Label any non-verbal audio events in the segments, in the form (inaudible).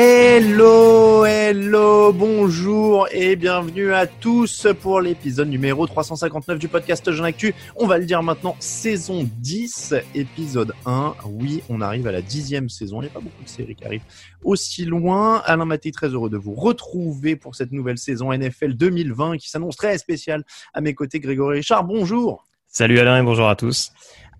Hello, hello, bonjour et bienvenue à tous pour l'épisode numéro 359 du podcast Jean Actu. On va le dire maintenant, saison 10, épisode 1. Oui, on arrive à la dixième saison. Il n'y a pas beaucoup de séries qui arrivent aussi loin. Alain Maté, très heureux de vous retrouver pour cette nouvelle saison NFL 2020 qui s'annonce très spéciale. À mes côtés, Grégory Richard, bonjour. Salut Alain et bonjour à tous.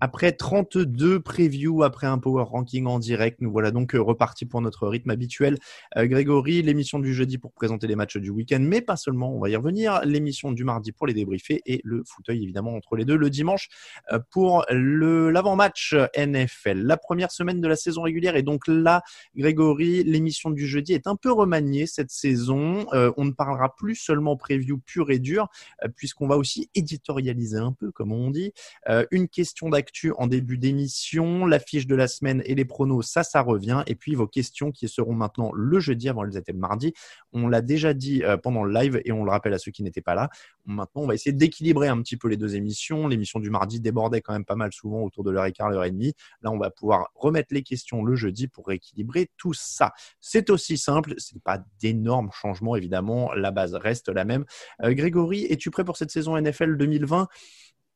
Après 32 previews, après un power ranking en direct, nous voilà donc euh, repartis pour notre rythme habituel. Euh, Grégory, l'émission du jeudi pour présenter les matchs du week-end, mais pas seulement, on va y revenir. L'émission du mardi pour les débriefer et le fauteuil évidemment entre les deux le dimanche euh, pour le l'avant-match NFL. La première semaine de la saison régulière et donc là, Grégory, l'émission du jeudi est un peu remaniée cette saison. Euh, on ne parlera plus seulement preview pur et dur, euh, puisqu'on va aussi éditorialiser un peu, comme on dit. Euh, une question d'actu en début d'émission, l'affiche de la semaine et les pronos, ça, ça revient. Et puis vos questions qui seront maintenant le jeudi avant elles étaient le mardi. On l'a déjà dit euh, pendant le live et on le rappelle à ceux qui n'étaient pas là. Maintenant, on va essayer d'équilibrer un petit peu les deux émissions. L'émission du mardi débordait quand même pas mal souvent autour de l'heure et quart, l'heure et demie. Là, on va pouvoir remettre les questions le jeudi pour rééquilibrer tout ça. C'est aussi simple, c'est pas d'énormes changements évidemment. La base reste la même. Euh, Grégory, es-tu prêt pour cette saison NFL 2020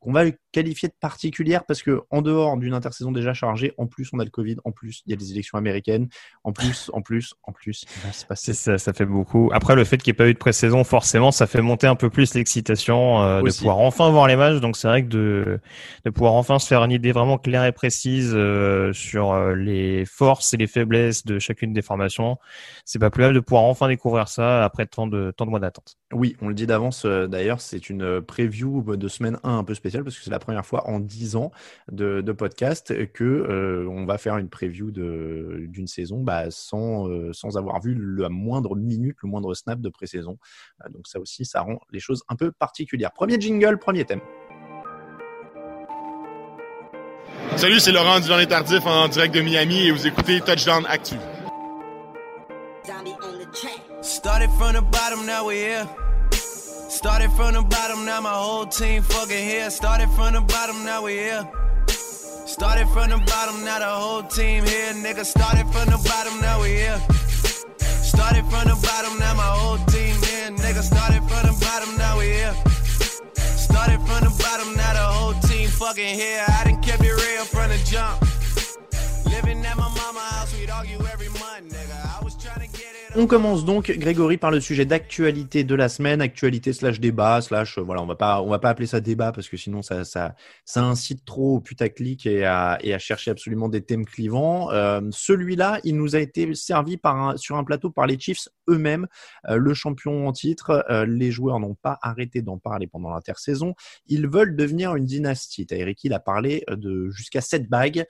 qu'on va qualifier de particulière parce que en dehors d'une intersaison déjà chargée, en plus on a le Covid, en plus il y a les élections américaines, en plus, en plus, en plus, passer. Ça, ça fait beaucoup. Après, le fait qu'il n'y ait pas eu de pré-saison, forcément, ça fait monter un peu plus l'excitation euh, de pouvoir enfin voir les matchs. Donc c'est vrai que de, de pouvoir enfin se faire une idée vraiment claire et précise euh, sur euh, les forces et les faiblesses de chacune des formations, c'est pas plus mal de pouvoir enfin découvrir ça après tant de, tant de mois d'attente. Oui, on le dit d'avance euh, d'ailleurs, c'est une preview de semaine 1 un peu spéciale parce que c'est la première fois en 10 ans de, de podcast que euh, on va faire une preview de- d'une saison bah, sans, euh, sans avoir vu la moindre minute, le moindre snap de pré-saison. Euh, donc ça aussi, ça rend les choses un peu particulières. Premier jingle, premier thème. Salut, c'est Laurent du Journée Tardif en direct de Miami et vous écoutez Touchdown Actu. Started from the bottom, now we're here. Started from the bottom, now my whole team fucking here. Started from the bottom, now we're here. Started from the bottom, now the whole team here. Nigga, started from the bottom, now we here. Started from the bottom, now my whole team here. Nigga, started from the bottom, now we here. Started from the bottom, now the whole team fucking here. I done kept it real from the jump. Living at my mama house, we'd argue every month, On commence donc, Grégory, par le sujet d'actualité de la semaine, actualité slash débat, slash, euh, voilà, on va pas, on va pas appeler ça débat parce que sinon ça, ça, ça incite trop au putaclic et à, et à chercher absolument des thèmes clivants. Euh, Celui-là, il nous a été servi par un, sur un plateau par les Chiefs eux-mêmes euh, le champion en titre. Euh, les joueurs n'ont pas arrêté d'en parler pendant l'intersaison. Ils veulent devenir une dynastie. Taïriki il a parlé de jusqu'à sept bagues.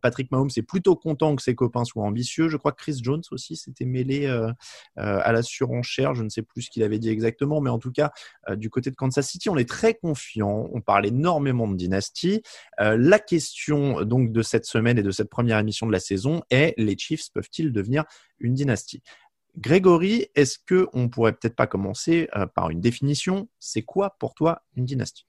Patrick Mahomes est plutôt content que ses copains soient ambitieux. Je crois que Chris Jones aussi s'était mêlé à la surenchère. Je ne sais plus ce qu'il avait dit exactement, mais en tout cas, du côté de Kansas City, on est très confiant. On parle énormément de dynastie. la question donc de cette semaine et de cette première émission de la saison est les Chiefs peuvent-ils devenir une dynastie? Grégory, est-ce que on pourrait peut-être pas commencer euh, par une définition? C'est quoi pour toi une dynastie?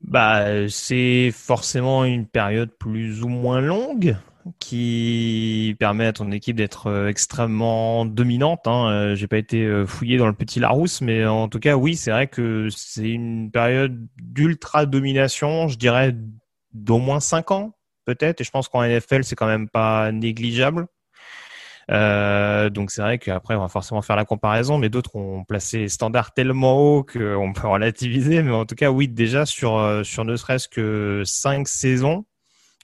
Bah, c'est forcément une période plus ou moins longue qui permet à ton équipe d'être euh, extrêmement dominante. Hein. Euh, j'ai pas été fouillé dans le petit Larousse, mais en tout cas, oui, c'est vrai que c'est une période d'ultra domination, je dirais d'au moins 5 ans peut-être. Et je pense qu'en NFL, c'est quand même pas négligeable. Euh, donc c'est vrai qu'après on va forcément faire la comparaison, mais d'autres ont placé les standards tellement haut qu'on peut (laughs) relativiser. Mais en tout cas, oui, déjà sur euh, sur ne serait-ce que cinq saisons,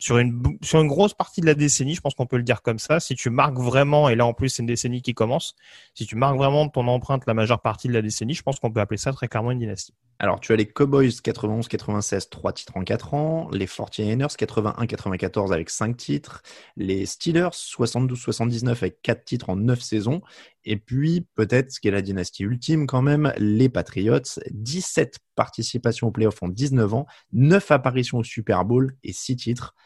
sur une sur une grosse partie de la décennie, je pense qu'on peut le dire comme ça. Si tu marques vraiment, et là en plus c'est une décennie qui commence, si tu marques vraiment ton empreinte la majeure partie de la décennie, je pense qu'on peut appeler ça très clairement une dynastie. Alors tu as les Cowboys 91-96, 3 titres en 4 ans, les 49ers 81-94 avec 5 titres, les Steelers 72-79 avec 4 titres en 9 saisons, et puis peut-être ce qui est la dynastie ultime quand même, les Patriots, 17 participations aux playoffs en 19 ans, 9 apparitions au Super Bowl et 6 titres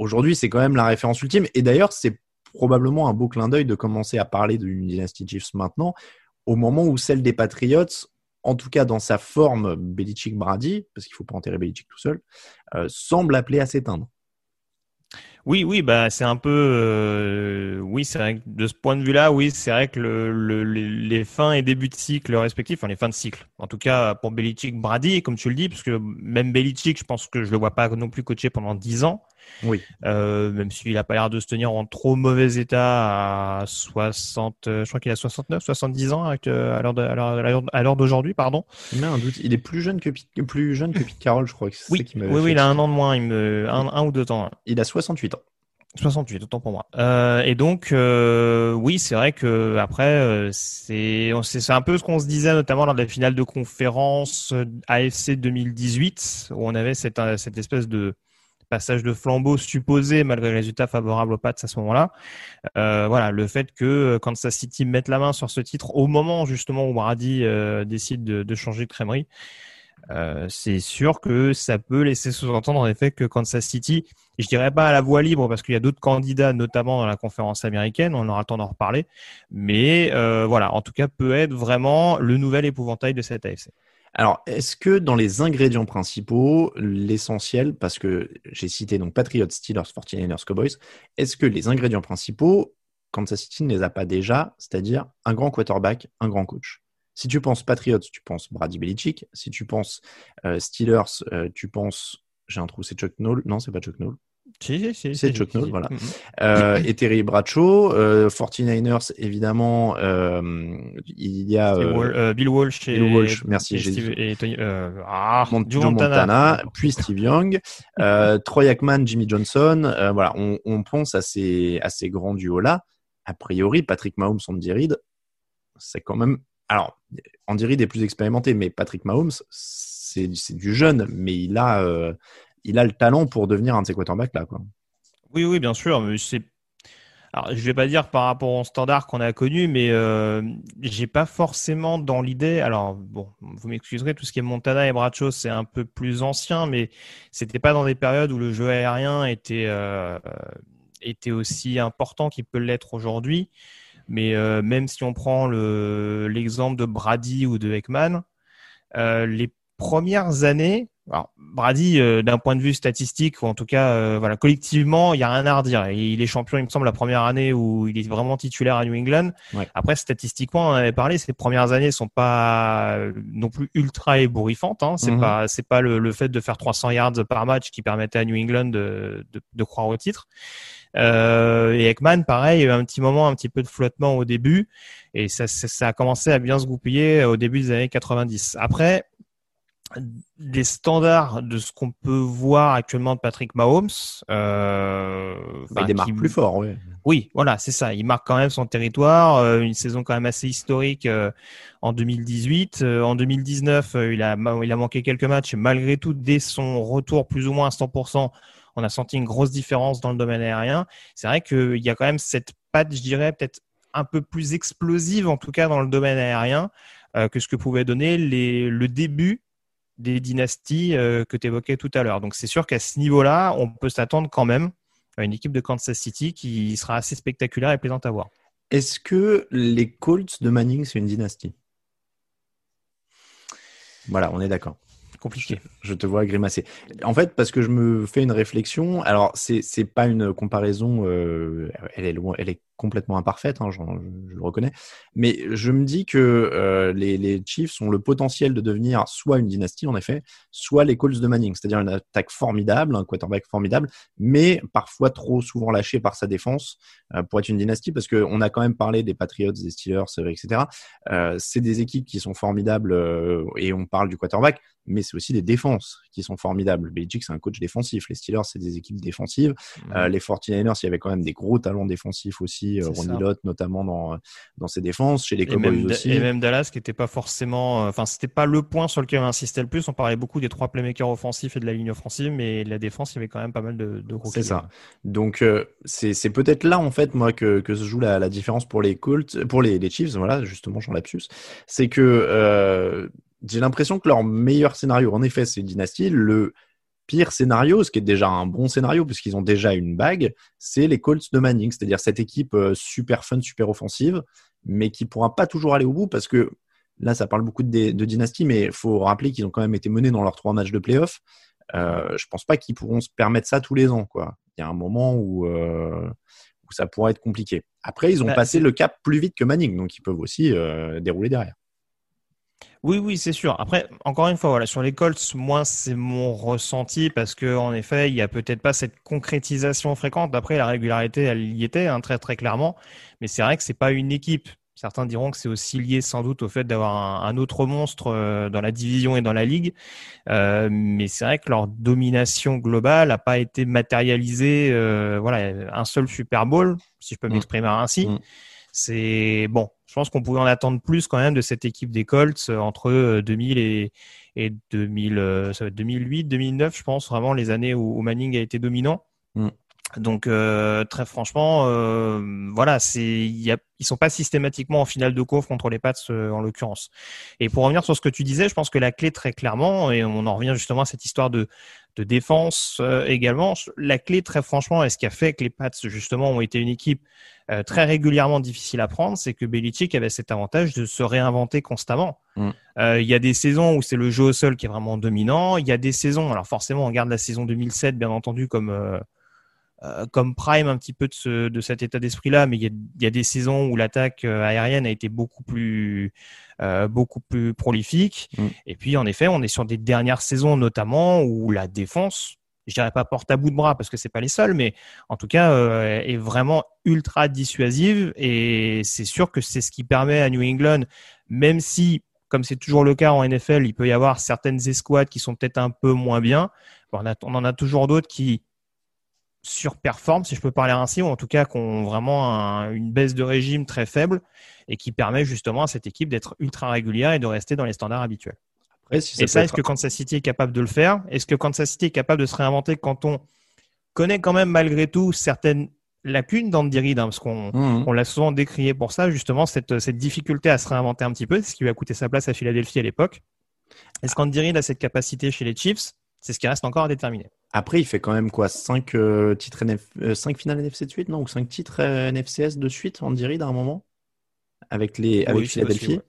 aujourd'hui, c'est quand même la référence ultime. Et d'ailleurs, c'est probablement un beau clin d'œil de commencer à parler d'une dynastie Chiefs maintenant, au moment où celle des Patriots, en tout cas dans sa forme Belichick-Brady, parce qu'il ne faut pas enterrer Belichick tout seul, euh, semble appeler à s'éteindre. Oui, oui, bah c'est un peu, euh, oui, c'est vrai que de ce point de vue-là, oui, c'est vrai que le, les fins et débuts de cycle respectifs, enfin les fins de cycle, en tout cas pour Belichick, Brady, comme tu le dis, parce que même Belichick, je pense que je le vois pas non plus coacher pendant 10 ans. Oui. Euh, même s'il a pas l'air de se tenir en trop mauvais état à 60, euh, je crois qu'il a 69, 70 ans avec, euh, à l'heure d'aujourd'hui, pardon. Il a un doute. Il est plus jeune que plus jeune que Pete Carroll, je crois. oui, oui, oui, il a un an de moins, il me, un, ou deux ans. Il a 68 ans. 68, autant pour moi. Euh, et donc, euh, oui, c'est vrai que après, c'est c'est un peu ce qu'on se disait notamment lors de la finale de conférence AFC 2018, où on avait cette cette espèce de passage de flambeau supposé malgré le résultat favorable aux Pats à ce moment-là. Euh, voilà, le fait que Kansas City mette la main sur ce titre au moment justement où Brady euh, décide de, changer de crèmerie, euh, c'est sûr que ça peut laisser sous-entendre en effet que Kansas City, je dirais pas à la voie libre parce qu'il y a d'autres candidats, notamment dans la conférence américaine, on aura le temps d'en reparler, mais voilà, en tout cas peut être vraiment le nouvel épouvantail de cette AFC. Alors, est-ce que dans les ingrédients principaux, l'essentiel, parce que j'ai cité donc Patriots, Steelers, 49ers, Cowboys, est-ce que les ingrédients principaux, Kansas City ne les a pas déjà, c'est-à-dire un grand quarterback, un grand coach? Si tu penses Patriots, tu penses Brady Belichick. Si tu penses euh, Steelers, euh, tu penses, j'ai un trou, c'est Chuck Noll. Non, c'est pas Chuck Noll. Si, si, c'est Chuck Noll, voilà. Mm-hmm. Euh, et Terry Bradshaw, euh, 49ers, évidemment, euh, il y a euh, Bill Walsh et, Bill Walsh, merci, et, Steve, et Tony, euh, ah, Joe Montana. Montana, puis Steve Young, (laughs) euh, Troy Aikman, Jimmy Johnson, voilà, on, on, pense à ces, à ces grands duos-là. A priori, Patrick Mahomes, Andy Reid, c'est quand même, alors, Andy Reid est plus expérimenté, mais Patrick Mahomes, c'est du jeune, mais il a il a le talent pour devenir un de ces quarterbacks là. Quoi. Oui, oui, bien sûr. Mais c'est alors, je vais pas dire par rapport au standard qu'on a connu, mais euh, j'ai pas forcément dans l'idée. Alors, bon, vous m'excuserez, tout ce qui est Montana et Bradshaw, c'est un peu plus ancien, mais c'était pas dans des périodes où le jeu aérien était euh, était aussi important qu'il peut l'être aujourd'hui. Mais euh, même si on prend l'exemple de Brady ou de Ekman, euh, les premières années, alors, Brady, euh, d'un point de vue statistique, ou en tout cas, euh, voilà, collectivement, il y a rien à redire. il est champion, il me semble, la première année où il est vraiment titulaire à New England. Après, statistiquement, on en avait parlé, ses premières années sont pas euh, non plus ultra ébouriffantes. Hein. C'est mhm. pas, c'est pas le, fait de faire 300 yards par match qui permettait à New England de, de, croire au titre. et Ekman, pareil, il y a eu un petit moment, un petit peu de flottement au début, et ça, ça a commencé à bien se goupiller au début des années 90. Après, des standards de ce qu'on peut voir actuellement de Patrick Mahomes. Euh, il démarre plus fort, oui. Oui, voilà, c'est ça. Il marque quand même son territoire. euh, une saison quand même assez historique euh, en 2018. Euh, en 2019, euh, il a il a manqué quelques matchs. Malgré tout, dès son retour plus ou moins à 100%, on a senti une grosse différence dans le domaine aérien. C'est vrai qu'il y a quand même cette patte, je dirais, peut-être un peu plus explosive, en tout cas dans le domaine aérien, que ce que pouvait donner les, le début des dynasties euh, que tu évoquais tout à l'heure. Donc c'est sûr qu'à ce niveau-là, on peut s'attendre quand même à une équipe de Kansas City qui sera assez spectaculaire et plaisante à voir. Est-ce que les Colts de Manning, c'est une dynastie? Voilà, on est d'accord. Compliqué. Je te vois grimacer. En fait, parce que je me fais une réflexion. Alors, c'est c'est pas une comparaison. euh, elle est loin, elle est complètement imparfaite. Hein, je, le reconnais. Mais je me dis que euh, les, les Chiefs ont le potentiel de devenir soit une dynastie, en effet, soit les Colts de Manning, c'est-à-dire une attaque formidable, un quarterback formidable, mais parfois trop souvent lâché par sa défense euh, pour être une dynastie. Parce que on a quand même parlé des Patriots, des Steelers, euh, etc. Euh, c'est des équipes qui sont formidables et on parle du quarterback mais c'est aussi des défenses qui sont formidables. Belichick, c'est un coach défensif. Les Steelers, c'est des équipes défensives. Euh, les 49ers, il y avait quand même des gros talents défensifs aussi. Euh, Ronnie. Lott, notamment dans, dans ses défenses. Chez les Cowboys aussi. et même Dallas qui n'était pas forcément, euh, enfin c'était pas le point sur lequel on insistait le plus. On parlait beaucoup des trois playmakers offensifs et de la ligne offensive, mais la défense, il y avait quand même pas mal de, de gros. C'est ça. Donc euh, c'est peut-être là en fait moi que, que se joue la, la différence pour les Colts, pour les, les Chiefs. Voilà, justement, j'en lapsus. C'est que euh, j'ai l'impression que leur meilleur scénario, en effet, c'est une dynastie. Le pire scénario, ce qui est déjà un bon scénario puisqu'ils ont déjà une bague, c'est les Colts de Manning, c'est-à-dire cette équipe euh, super fun, super offensive, mais qui pourra pas toujours aller au bout parce que là, ça parle beaucoup de, de dynastie, mais il faut rappeler qu'ils ont quand même été menés dans leurs trois matchs de playoff. Euh, je pense pas qu'ils pourront se permettre ça tous les ans, quoi. Il y a un moment où, euh, où ça pourrait être compliqué. Après, ils ont Bah, passé le cap plus vite que Manning, donc ils peuvent aussi euh, dérouler derrière. Oui, oui, c'est sûr. Après, encore une fois, voilà, sur les Colts, moi, c'est mon ressenti parce que, en effet, il y a peut-être pas cette concrétisation fréquente. Après, la régularité, elle y était, hein, très, très clairement. Mais c'est vrai que c'est pas une équipe. Certains diront que c'est aussi lié sans doute au fait d'avoir un, un autre monstre euh, dans la division et dans la ligue. Euh, mais c'est vrai que leur domination globale n'a pas été matérialisée. euh, voilà, un seul Super Bowl, si je peux Mm. m'exprimer ainsi. Mm. C'est bon. Je pense qu'on pouvait en attendre plus quand même de cette équipe des Colts euh, entre euh, 2000 et, et 2000, euh, ça va être 2008, 2009, je pense vraiment les années où, où Manning a été dominant. Mm. Donc euh, très franchement, euh, voilà, c'est il y a, ils sont pas systématiquement en finale de conf contre les Pats euh, en l'occurrence. Et pour revenir sur ce que tu disais, je pense que la clé très clairement, et on en revient justement à cette histoire de de défense euh, également, la clé très franchement, et ce qui a fait que les Pats justement ont été une équipe euh, très régulièrement difficile à prendre, c'est que Belichick avait cet avantage de se réinventer constamment. Mm. Euh, Il y a des saisons où c'est le jeu au sol qui est vraiment dominant. Il y a des saisons, alors forcément on garde la saison 2007 bien entendu comme euh, comme prime un petit peu de, ce, de cet état d'esprit-là, mais il y, a, il y a des saisons où l'attaque aérienne a été beaucoup plus beaucoup plus prolifique. Mm. Et puis en effet, on est sur des dernières saisons notamment où la défense, je dirais pas porte à bout de bras parce que c'est pas les seuls, mais en tout cas euh, est vraiment ultra dissuasive et c'est sûr que c'est ce qui permet à New England, même si comme c'est toujours le cas en NFL, il peut y avoir certaines escouades qui sont peut-être un peu moins bien. On, a- on en a toujours d'autres qui surperforment, si je peux parler ainsi, ou en tout cas qui ont vraiment un- une baisse de régime très faible et qui permet justement à cette équipe d'être ultra régulière et de rester dans les standards habituels. Après, si Et ça, être- est-ce que Kansas City est capable de le faire? Est-ce que Kansas City est capable de se réinventer quand on connaît quand même malgré tout certaines lacunes d'Andy Reid hein, Parce qu'on Mhm. on l'a souvent décrié pour ça, justement, cette, cette difficulté à se réinventer un petit peu, c'est ce qui lui a coûté sa place à Philadelphie à l'époque. Est-ce qu'Andy Reid a cette capacité chez les Chiefs? C'est ce qui reste encore à déterminer. Après, il fait quand même quoi? 5 titres NF... 5 finales NFC de suite, non? Ou 5 titres euh, NFCS de suite, on dirait, à un moment? Avec, les... avec Oui, Philadelphie.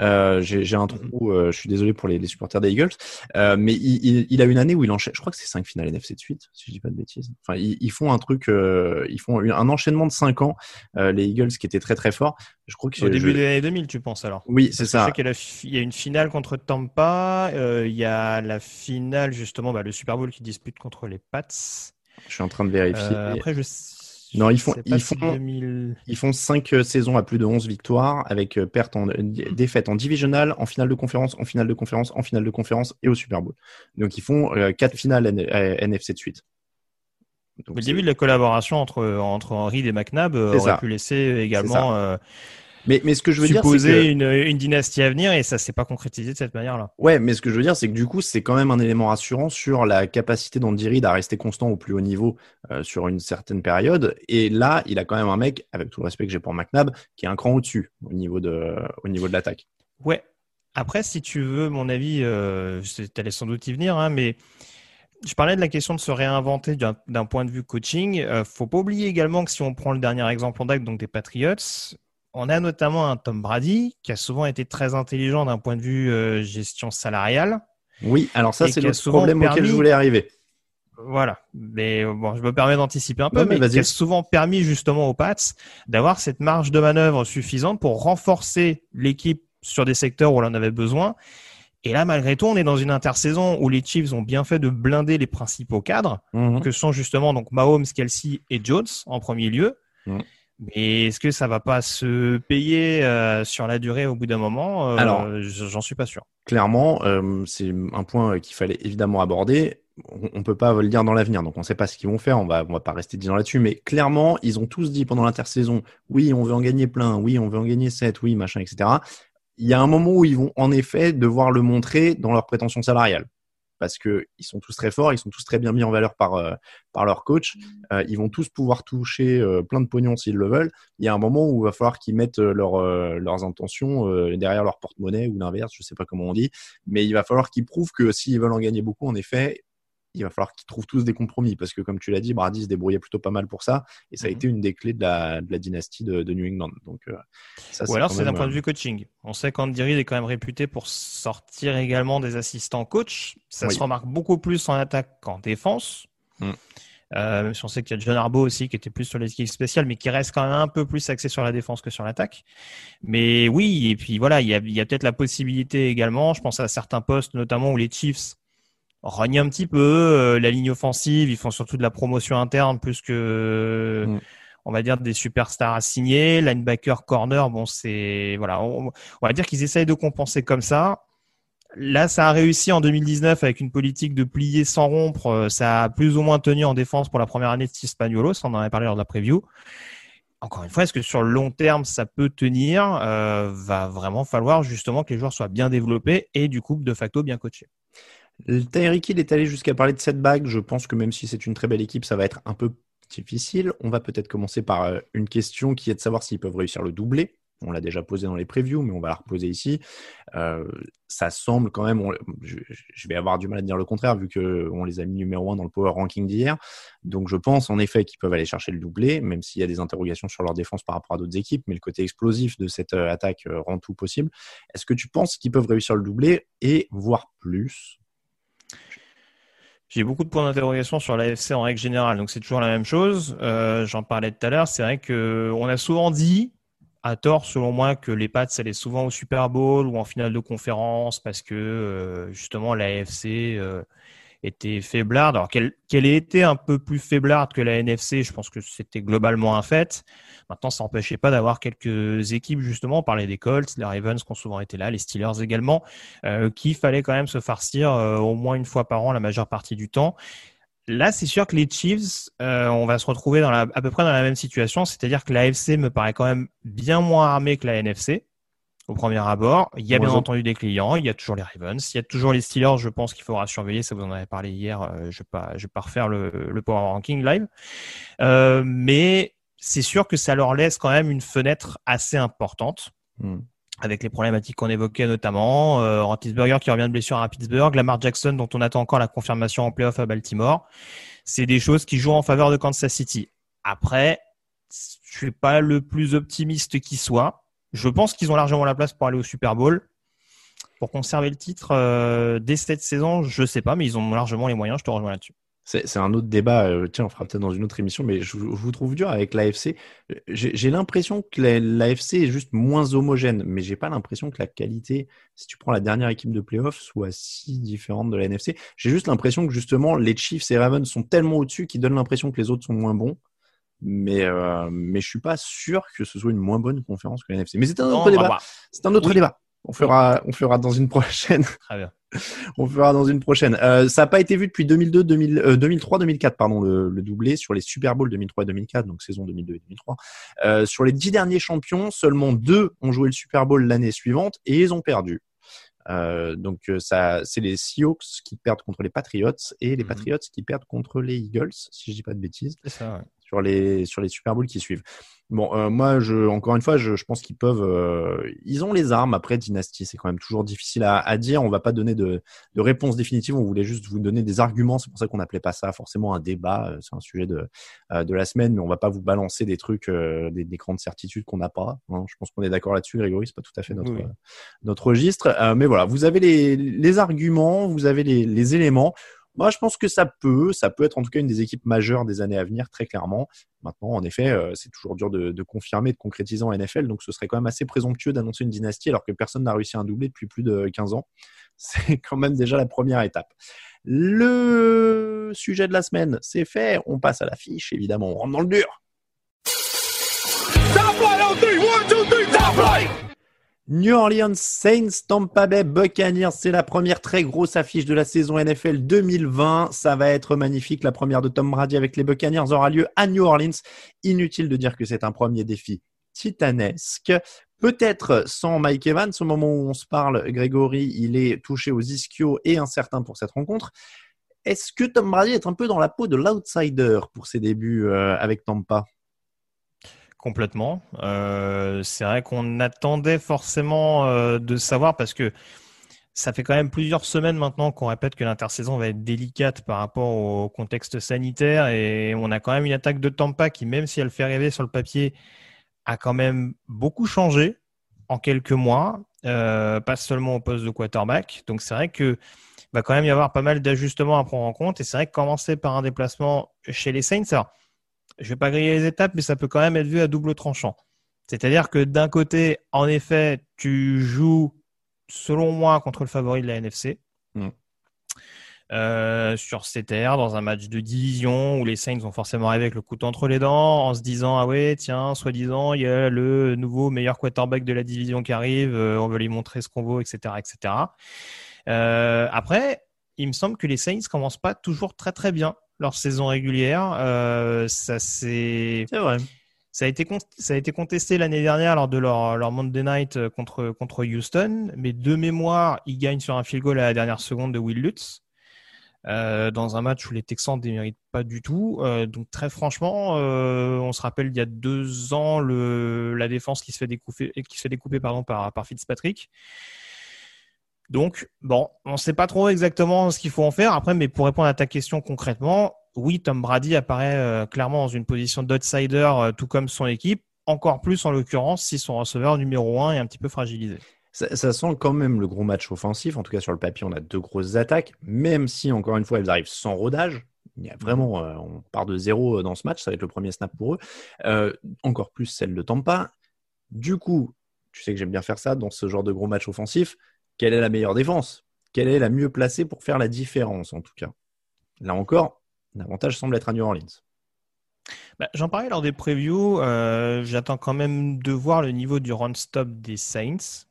Euh, J'ai un trou, euh, je suis désolé pour les, les supporters des Eagles, euh, mais il, il, il a une année où il enchaîne, je crois que c'est 5 finales NFC de suite, si je dis pas de bêtises. Enfin, ils, ils font un truc, ils font un enchaînement de 5 ans, les Eagles qui était très très fort. Je crois que Au début je- des années 2000, tu penses alors? Oui, c'est ça. Je sais qu'il y, a la fi- il y a une finale contre Tampa, il y a la finale justement, bah, le Super Bowl qui dispute contre les Pats. Je suis en train de vérifier. Après, je Non, ils font- ils font- 2000 Ils font 5 saisons à plus de 11 victoires avec euh, perte en d- défaite en divisional, en finale de conférence, en finale de conférence, en finale de conférence et au Super Bowl. Donc ils font 4 finales N- euh, NFC de suite. Donc, le début de la collaboration entre entre Henry et McNabb aurait ça. pu laisser également mais, mais ce que je veux dire, c'est que... une, une dynastie à venir et ça s'est pas concrétisé de cette manière-là. Ouais, mais ce que je veux dire, c'est que du coup, c'est quand même un élément rassurant sur la capacité d'Andy Reid à rester constant au plus haut niveau euh, sur une certaine période. Et là, il a quand même un mec, avec tout le respect que j'ai pour McNabb, qui est un cran au-dessus au niveau de, au niveau de l'attaque. Ouais. Après, si tu veux, mon avis, euh, tu allais sans doute y venir, hein, mais je parlais de la question de se réinventer d'un point de vue coaching. Euh, faut pas oublier également que si on prend le dernier exemple en date, donc des Patriots, on a notamment un Tom Brady qui a souvent été très intelligent d'un point de vue euh, gestion salariale. Oui, alors ça, c'est le problème auquel je voulais arriver. Voilà, mais euh, bon, je me permets d'anticiper un peu, mais, qui a souvent permis justement aux Pats d'avoir cette marge de manœuvre suffisante pour renforcer l'équipe sur des secteurs où on en avait besoin. Et là, malgré tout, on est dans une intersaison où les Chiefs ont bien fait de blinder les principaux cadres, mhm. que sont justement donc Mahomes, Kelsey et Jones en premier lieu. Mhm. Mais est-ce que ça va pas se payer euh, sur la durée au bout d'un moment euh, Alors, j'en suis pas sûr. Clairement, euh, c'est un point qu'il fallait évidemment aborder. On, ne peut pas le dire dans l'avenir, donc on ne sait pas ce qu'ils vont faire. On va, on va pas rester disant là-dessus, mais clairement, ils ont tous dit pendant l'intersaison, oui, on veut en gagner plein, oui, on veut en gagner 7, oui, machin, etc. Il y a un moment où ils vont en effet devoir le montrer dans leurs prétentions salariales parce que ils sont tous très forts, ils sont tous très bien mis en valeur par euh, par leur coach. Euh, ils vont tous pouvoir toucher euh, plein de pognon s'ils le veulent. Il y a un moment où il va falloir qu'ils mettent leur, leurs intentions derrière leur porte-monnaie ou l'inverse, je sais pas comment on dit, mais il va falloir qu'ils prouvent que s'ils veulent en gagner beaucoup, en effet, il va falloir qu'ils trouvent tous des compromis parce que, comme tu l'as dit, Brady se débrouillait plutôt pas mal pour ça et ça a mhm. été une des clés de la, de la dynastie de, de, New England. Donc, euh, ça, Ou alors, c'est d'un point de vue coaching. On sait qu'Andy Reid est quand même réputé pour sortir également des assistants coach. Ça se remarque beaucoup plus en attaque qu'en défense. Mm. Euh, même si on sait qu'il y a John Arbo aussi qui était plus sur l'équipe spéciale, mais qui reste quand même un peu plus axé sur la défense que sur l'attaque. Mais oui, et puis voilà, il y a, il y a peut-être la possibilité également, je pense à certains postes, notamment où les Chiefs rogne un petit peu. Euh, la ligne offensive, ils font surtout de la promotion interne plus que, mm. on va dire, des superstars à signer. Linebacker, corner, bon, c'est voilà, on, va dire qu'ils essayent de compenser comme ça. Là, ça a réussi en 2019 avec une politique de plier sans rompre. Euh, ça a plus ou moins tenu en défense pour la première année de Steve ça On en avait parlé lors de la preview. Encore une fois, est-ce que sur le long terme, ça peut tenir? Euh, Va vraiment falloir justement que les joueurs soient bien développés et du coup, de facto, bien coachés. Tyreek Hill est allé jusqu'à parler de cette bague. Je pense que même si c'est une très belle équipe, ça va être un peu difficile. On va peut-être commencer par euh, une question qui est de savoir s'ils peuvent réussir le doublé. On l'a déjà posé dans les previews, mais on va la reposer ici. Euh, ça semble quand même, je, vais avoir du mal à dire le contraire vu qu'on les a mis numéro un dans le power ranking d'hier. Donc je pense en effet qu'ils peuvent aller chercher le doublé, même s'il y a des interrogations sur leur défense par rapport à d'autres équipes, mais le côté explosif de cette euh, attaque rend tout possible. Est-ce que tu penses qu'ils peuvent réussir le doublé et voir plus? J'ai beaucoup de points d'interrogation sur l'AFC en règle générale, donc c'est toujours la même chose. Euh, j'en parlais tout à l'heure, c'est vrai que on a souvent dit, à tort selon moi, que les Pats allaient souvent au Super Bowl ou en finale de conférence parce que euh, justement l'AFC euh, était faiblarde. Alors qu'elle qu'elle ait été un peu plus faiblarde que la NFC, je pense que c'était globalement un fait. Maintenant, ça n'empêchait pas d'avoir quelques équipes, justement, on parlait des Colts, les Ravens qui ont souvent été là, les Steelers également, euh, qu'il fallait quand même se farcir euh, au moins une fois par an la majeure partie du temps. Là, c'est sûr que les Chiefs, euh, on va se retrouver dans la, à peu près dans la même situation, c'est-à-dire que la FC me paraît quand même bien moins armée que la NFC au premier abord. Il y a bien entendu des clients, il y a toujours les Ravens, il y a toujours les Steelers, je pense qu'il faudra surveiller, ça vous en avez parlé hier, euh, je ne vais, pas, je vais pas refaire le, le Power Ranking live. Euh, mais c'est sûr que ça leur laisse quand même une fenêtre assez importante. Hmm. Avec les problématiques qu'on évoquait notamment, euh, Roethlisberger qui revient de blessure à Pittsburgh, Lamar Jackson dont on attend encore la confirmation en playoff à Baltimore, c'est des choses qui jouent en faveur de Kansas City. Après, je suis pas le plus optimiste qui soit. Je pense qu'ils ont largement la place pour aller au Super Bowl. Pour conserver le titre euh, dès cette saison, je sais pas, mais ils ont largement les moyens. Je te rejoins là-dessus. C'est un autre débat. Euh, tiens, on fera peut-être dans une autre émission, mais je, vous trouve dur avec l'AFC. J'ai l'impression que l'AFC est juste moins homogène, mais j'ai pas l'impression que la qualité, si tu prends la dernière équipe de playoff, soit si différente de la NFC. J'ai juste l'impression que justement les Chiefs et Ravens sont tellement au-dessus qu'ils donnent l'impression que les autres sont moins bons mais euh, mais je suis pas sûr que ce soit une moins bonne conférence que la NFC. Mais c'est un autre débat. C'est un autre débat. On fera, on fera dans une prochaine. (laughs) Très bien. (laughs) On fera dans une prochaine. Euh, ça n'a pas été vu depuis 2002, 2000, 2003, 2004, pardon, le, le, doublé sur les Super Bowl 2003 et 2004, donc saison 2002 et 2003. Euh, sur les dix derniers champions, seulement deux ont joué le Super Bowl l'année suivante et ils ont perdu. Euh, donc euh, ça, c'est les Seahawks qui perdent contre les Patriots et les Mhm. Patriots qui perdent contre les Eagles, si je dis pas de bêtises C'est ça, ouais. Sur les sur les Super Bowls qui suivent. Bon, euh, moi, je, encore une fois, je, je pense qu'ils peuvent. euh, ils ont les armes. Après, dynastie, c'est quand même toujours difficile à, à dire. On va pas donner de, de réponse définitive. On voulait juste vous donner des arguments. C'est pour ça qu'on n'appelait pas ça forcément un débat. Euh, C'est un sujet de de la semaine, mais on va pas vous balancer des trucs, euh, des, des grandes certitudes qu'on n'a pas. hein. Je pense qu'on est d'accord là-dessus, Grégory. C'est pas tout à fait notre Oui, notre registre. Mais voilà, vous avez les, les arguments, vous avez les, les éléments. Moi, je pense que ça peut, ça peut être en tout cas une des équipes majeures des années à venir, très clairement. Maintenant, en effet, euh, c'est toujours dur de, confirmer, de concrétiser en NFL, donc ce serait quand même assez présomptueux d'annoncer une dynastie alors que personne n'a réussi à un doublé depuis plus de 15 ans. (laughs) C'est quand même déjà la première étape. Le sujet de la semaine, c'est fait. On passe à la fiche, évidemment. On rentre dans le dur. New Orleans Saints, Tampa Bay Buccaneers, c'est la première très grosse affiche de la saison NFL 2020. Ça va être magnifique. La première de Tom Brady avec les Buccaneers aura lieu à New Orleans. Inutile de dire que c'est un premier défi titanesque. Peut-être sans Mike Evans, au moment où on se parle, Grégory, il est touché aux ischios et incertain pour cette rencontre. Est-ce que Tom Brady est un peu dans la peau de l'outsider pour ses débuts euh, avec Tampa? Complètement. Euh, c'est vrai qu'on attendait forcément euh, de savoir parce que ça fait quand même plusieurs semaines maintenant qu'on répète que l'intersaison va être délicate par rapport au contexte sanitaire et on a quand même une attaque de Tampa qui, même si elle fait rêver sur le papier, a quand même beaucoup changé en quelques mois, euh, pas seulement au poste de quarterback. Donc c'est vrai que va quand même y avoir pas mal d'ajustements à prendre en compte et c'est vrai que commencer par un déplacement chez les Saints, alors je vais pas griller les étapes, mais ça peut quand même être vu à double tranchant. C'est-à-dire que d'un côté, en effet, tu joues, selon moi, contre le favori de la NFC. Mm. Euh, sur ces terres, dans un match de division où les Saints vont forcément arriver avec le couteau entre les dents, en se disant ah ouais tiens soi-disant il y a le nouveau meilleur quarterback de la division qui arrive, euh, on veut lui montrer ce qu'on vaut, etc., etc. Euh, après, il me semble que les Saints commencent pas toujours très très bien leur saison régulière. Euh, ça c'est vrai. ça a été ça a été contesté l'année dernière lors de leur, leur Monday Night contre contre Houston, mais de mémoire, ils gagnent sur un field goal à la dernière seconde de Will Lutz. euh, dans un match où les Texans ne déméritent pas du tout. Euh, donc très franchement, euh, on se rappelle il y a deux ans le, la défense qui se fait découper, qui se fait découper pardon, par, par Fitzpatrick. Donc, bon, on ne sait pas trop exactement ce qu'il faut en faire. Après, mais pour répondre à ta question concrètement, oui, Tom Brady apparaît euh, clairement dans une position d'outsider, euh, tout comme son équipe. Encore plus en l'occurrence si son receveur numéro 1 est un petit peu fragilisé. Ça, sent quand même le gros match offensif. En tout cas, sur le papier, on a deux grosses attaques, même si, encore une fois, elles arrivent sans rodage. Il y a vraiment, euh, on part de zéro dans ce match. Ça va être le premier snap pour eux. Encore plus celle de Tampa. Du coup, tu sais que j'aime bien faire ça dans ce genre de gros match offensif. Quelle est la meilleure défense? Quelle est la mieux placée pour faire la différence, en tout cas? Là encore, l'avantage semble être à New Orleans. Bah, J'en parlais lors des previews. euh, J'attends quand même de voir le niveau du run-stop des Saints.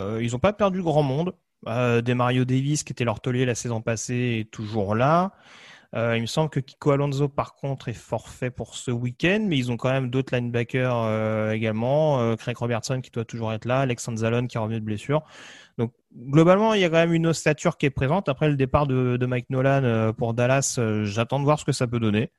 Euh, ils n'ont pas perdu grand monde. Euh, des Mario Davis, qui était leur la saison passée, est toujours là. Euh, il me semble que Kiko Alonso, par contre, est forfait pour ce week-end, mais ils ont quand même d'autres linebackers euh, également. Euh, Craig Robertson qui doit toujours être là, Alex Zalon qui est revenu de blessure. Donc, globalement, il y a quand même une ossature qui est présente. Après le départ de, de Mike Nolan euh, pour Dallas, euh, j'attends de voir ce que ça peut donner.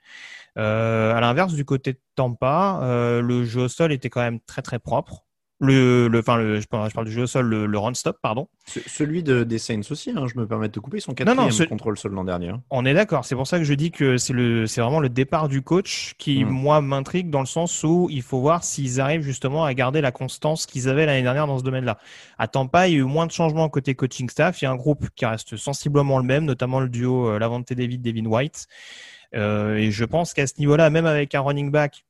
Euh, à l'inverse, du côté de Tampa, le jeu au sol était quand même très très propre. Le, le, enfin, le, je, parle, je parle du jeu au sol, le, le run stop, pardon. Ce- Celui de, des Saints aussi, hein, je me permets de te couper, ils sont Non, quatrième non, ce- contre le sol l'an dernier. hein. On est d'accord. C'est pour ça que je dis que c'est le, c'est vraiment le départ du coach qui, Mm. moi, m'intrigue dans le sens où il faut voir s'ils arrivent justement à garder la constance qu'ils avaient l'année dernière dans ce domaine-là. À Tampa, il y a eu moins de changements côté coaching staff. Il y a un groupe qui reste sensiblement le même, notamment le duo euh, Lavante David, Devin White. Euh, et je pense qu'à ce niveau-là, même avec un running back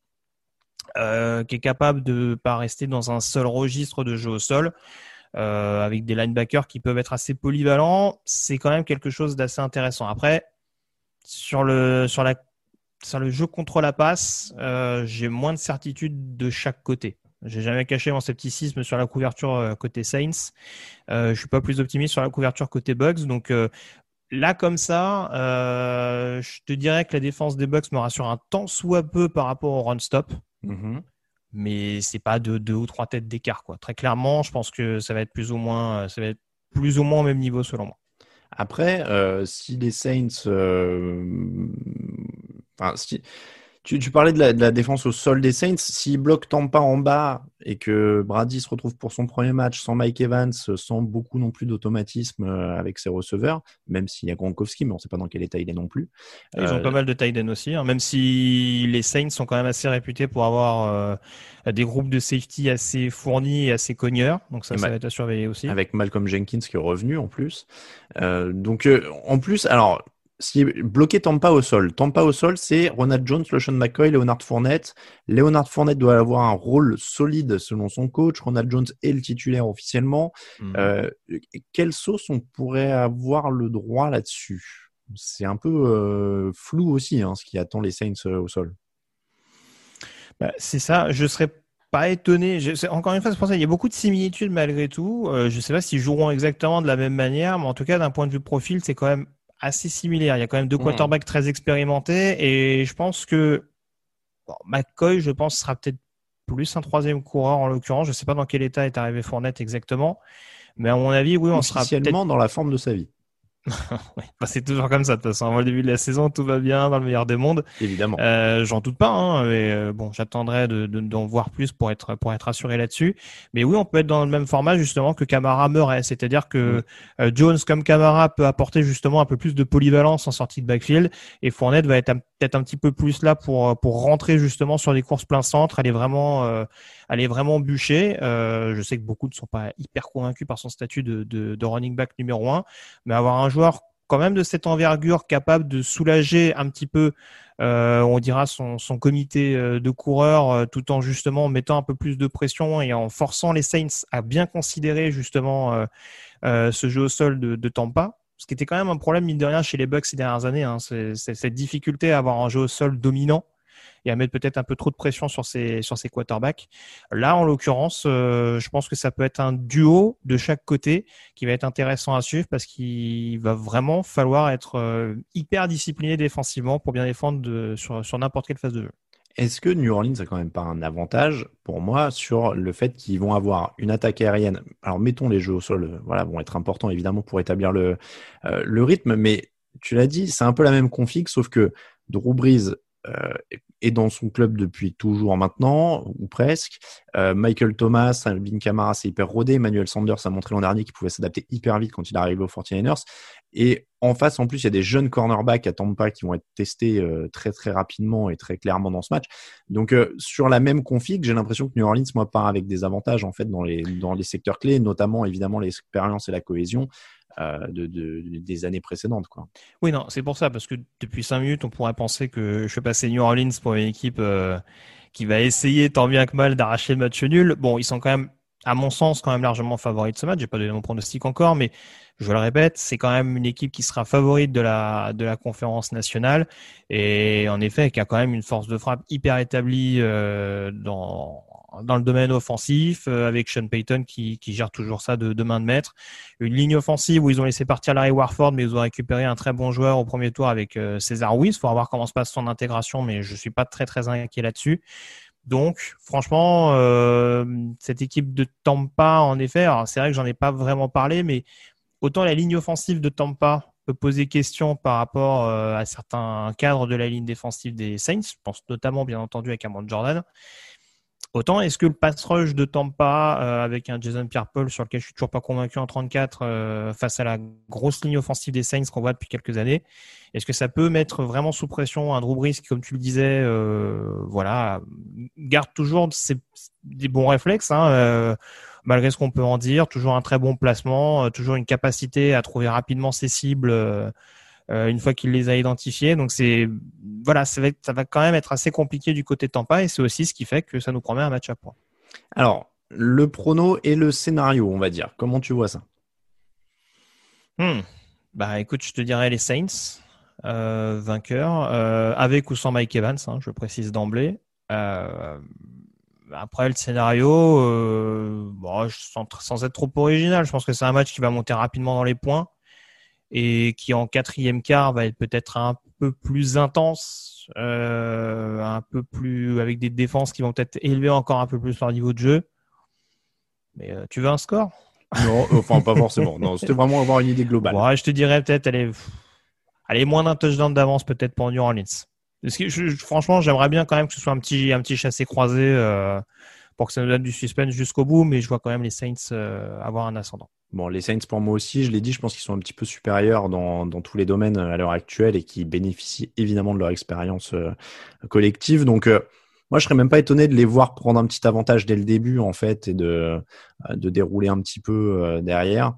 euh, qui est capable de pas rester dans un seul registre de jeu au sol, euh, avec des linebackers qui peuvent être assez polyvalents, c'est quand même quelque chose d'assez intéressant. Après, sur le sur la sur le jeu contre la passe, euh, j'ai moins de certitude de chaque côté. J'ai jamais caché mon scepticisme sur la couverture euh, côté Saints. Euh, je suis pas plus optimiste sur la couverture côté Bucks. Donc euh, là, comme ça, je te dirais que la défense des Bucks me rassure un tant soit peu par rapport au run stop. Mhm. Mais c'est pas de deux ou trois têtes d'écart, quoi. Très clairement, je pense que ça va être plus ou moins, ça va être plus ou moins au même niveau selon moi. Après, euh, si les Saints, euh, enfin, si, tu, tu parlais de la, de la défense au sol des Saints. S'ils bloquent Tampa en bas et que Brady se retrouve pour son premier match sans Mike Evans, sans beaucoup non plus d'automatisme euh, avec ses receveurs, même s'il y a Gronkowski, mais on ne sait pas dans quel état il est non plus. Ils ont Euh, pas mal de tight aussi, hein, même si les Saints sont quand même assez réputés pour avoir euh, des groupes de safety assez fournis et assez cogneurs. Donc ça, ça va être à surveiller aussi. avec Malcolm Jenkins qui est revenu en plus. Euh, donc euh, en plus, alors si bloquer Tampa au sol, Tampa au sol, c'est Ronald Jones, LeSean McCoy, Leonard Fournette. Leonard Fournette doit avoir un rôle solide selon son coach. Ronald Jones est le titulaire officiellement. Mhm. Euh, quelle sauce on pourrait avoir le droit là-dessus? C'est un peu euh, flou aussi, hein, ce qui attend les Saints euh, au sol. Bah, c'est ça, je serais pas étonné. Je, encore une fois, c'est pour ça il y a beaucoup de similitudes malgré tout. Euh, je sais pas s'ils joueront exactement de la même manière, mais en tout cas, d'un point de vue profil, c'est quand même assez similaire. Il y a quand même deux Mhm. quarterbacks très expérimentés et je pense que bon, McCoy, je pense, sera peut-être plus un troisième coureur en l'occurrence. Je sais pas dans quel état est arrivé Fournette exactement, mais à mon avis, oui, on sera peut-être dans la forme de sa vie, (laughs) Bah, c'est toujours comme ça de toute façon. Avant le début de la saison, tout va bien dans le meilleur des mondes. évidemment. Euh, J'en doute pas, hein, mais euh, bon, j'attendrai de- de- d'en voir plus pour être pour être rassuré là-dessus. Mais oui, on peut être dans le même format justement que Camara Murray, c'est-à-dire que euh, Jones comme Camara peut apporter justement un peu plus de polyvalence en sortie de backfield et Fournette va être peut-être un petit peu plus là pour pour rentrer justement sur des courses plein centre, aller vraiment euh, aller vraiment bûcher. Euh, je sais que beaucoup ne sont pas hyper convaincus par son statut de, running back numéro un, mais avoir un joueur quand même de cette envergure capable de soulager un petit peu euh, on dira son, comité euh, de coureurs euh, tout en justement mettant un peu plus de pression et en forçant les Saints à bien considérer justement ce jeu au sol de, Tampa. Ce qui était quand même un problème, mine de rien, chez les Bucks ces dernières années, hein, c'est cette difficulté à avoir un jeu au sol dominant et à mettre peut-être un peu trop de pression sur ses, sur ses quarterbacks. Là, en l'occurrence, euh, je pense que ça peut être un duo de chaque côté qui va être intéressant à suivre parce qu'il va vraiment falloir être euh, hyper discipliné défensivement pour bien défendre sur, sur n'importe quelle phase de jeu. Est-ce que New Orleans a quand même pas un avantage pour moi sur le fait qu'ils vont avoir une attaque aérienne? Alors mettons les jeux au sol, voilà, vont être importants évidemment pour établir le, euh, le rythme, mais tu l'as dit, c'est un peu la même config, sauf que Drew Brees est dans son club depuis toujours maintenant, ou presque. Euh, Michael Thomas, Alvin Kamara, c'est hyper rodé. Emmanuel Sanders a montré l'an dernier qu'il pouvait s'adapter hyper vite quand il arrive aux 49ers. Et en face, en plus, il y a des jeunes cornerbacks à Tampa qui vont être testés euh, très très rapidement et très clairement dans ce match. Donc euh, sur la même config, j'ai l'impression que New Orleans, moi, part avec des avantages en fait dans les dans les secteurs clés, notamment évidemment l'expérience et la cohésion euh, de- des années précédentes, quoi. Oui, non, c'est pour ça, parce que depuis cinq minutes, on pourrait penser que je fais passer New Orleans pour une équipe euh, qui va essayer tant bien que mal d'arracher le match nul. Bon, ils sont quand même, à mon sens, quand même largement favoris de ce match. J'ai pas donné mon pronostic encore, mais je le répète, c'est quand même une équipe qui sera favorite de la de la conférence nationale et en effet qui a quand même une force de frappe hyper établie euh, dans dans le domaine offensif euh, avec Sean Payton qui, qui gère toujours ça de, de main de maître une ligne offensive où ils ont laissé partir Larry Warford, mais ils ont récupéré un très bon joueur au premier tour avec euh, César Ruiz. Faut voir comment se passe son intégration, mais je suis pas très très inquiet là-dessus. Donc, franchement, euh, cette équipe de Tampa, en effet, c'est vrai que j'en ai pas vraiment parlé, mais autant la ligne offensive de Tampa peut poser question par rapport euh, à certains cadres de la ligne défensive des Saints. Je pense notamment, bien entendu, à Cameron Jordan. Autant est-ce que le pass rush de Tampa euh, avec un Jason Pierre-Paul sur lequel je suis toujours pas convaincu en 34 euh, face à la grosse ligne offensive des Saints qu'on voit depuis quelques années, est-ce que ça peut mettre vraiment sous pression un Drew Brees qui, comme tu le disais, euh, voilà, garde toujours ses- des bons réflexes, hein, euh, malgré ce qu'on peut en dire, toujours un très bon placement, euh, toujours une capacité à trouver rapidement ses cibles. Euh, une fois qu'il les a identifiés. Donc c'est voilà, ça va, être- ça va quand même être assez compliqué du côté de Tampa et c'est aussi ce qui fait que ça nous promet un match à points. Alors le prono et le scénario, on va dire. Comment tu vois ça? Hmm. Bah écoute, je te dirais les Saints euh, vainqueurs, euh, avec ou sans Mike Evans, hein, je précise d'emblée. Euh, après le scénario, bon, sans être trop original, je pense que c'est un match qui va monter rapidement dans les points et qui en quatrième quart va être peut-être un peu plus intense, euh, un peu plus avec des défenses qui vont peut-être élever encore un peu plus leur niveau de jeu. Mais euh, tu veux un score? Non, enfin pas forcément. Non, c'était vraiment avoir une idée globale. Ouais, je te dirais peut-être elle est, elle est moins d'un touchdown d'avance peut-être pour New Orleans. Parce que je- franchement, j'aimerais bien quand même que ce soit un petit, un petit chassé croisé euh, pour que ça nous donne du suspense jusqu'au bout, mais je vois quand même les Saints euh, avoir un ascendant. Bon, les Saints, pour moi aussi, je l'ai dit, je pense qu'ils sont un petit peu supérieurs dans, dans tous les domaines à l'heure actuelle et qui bénéficient évidemment de leur expérience euh, collective. Donc, euh, moi, je serais même pas étonné de les voir prendre un petit avantage dès le début, en fait, et de, euh, de dérouler un petit peu derrière.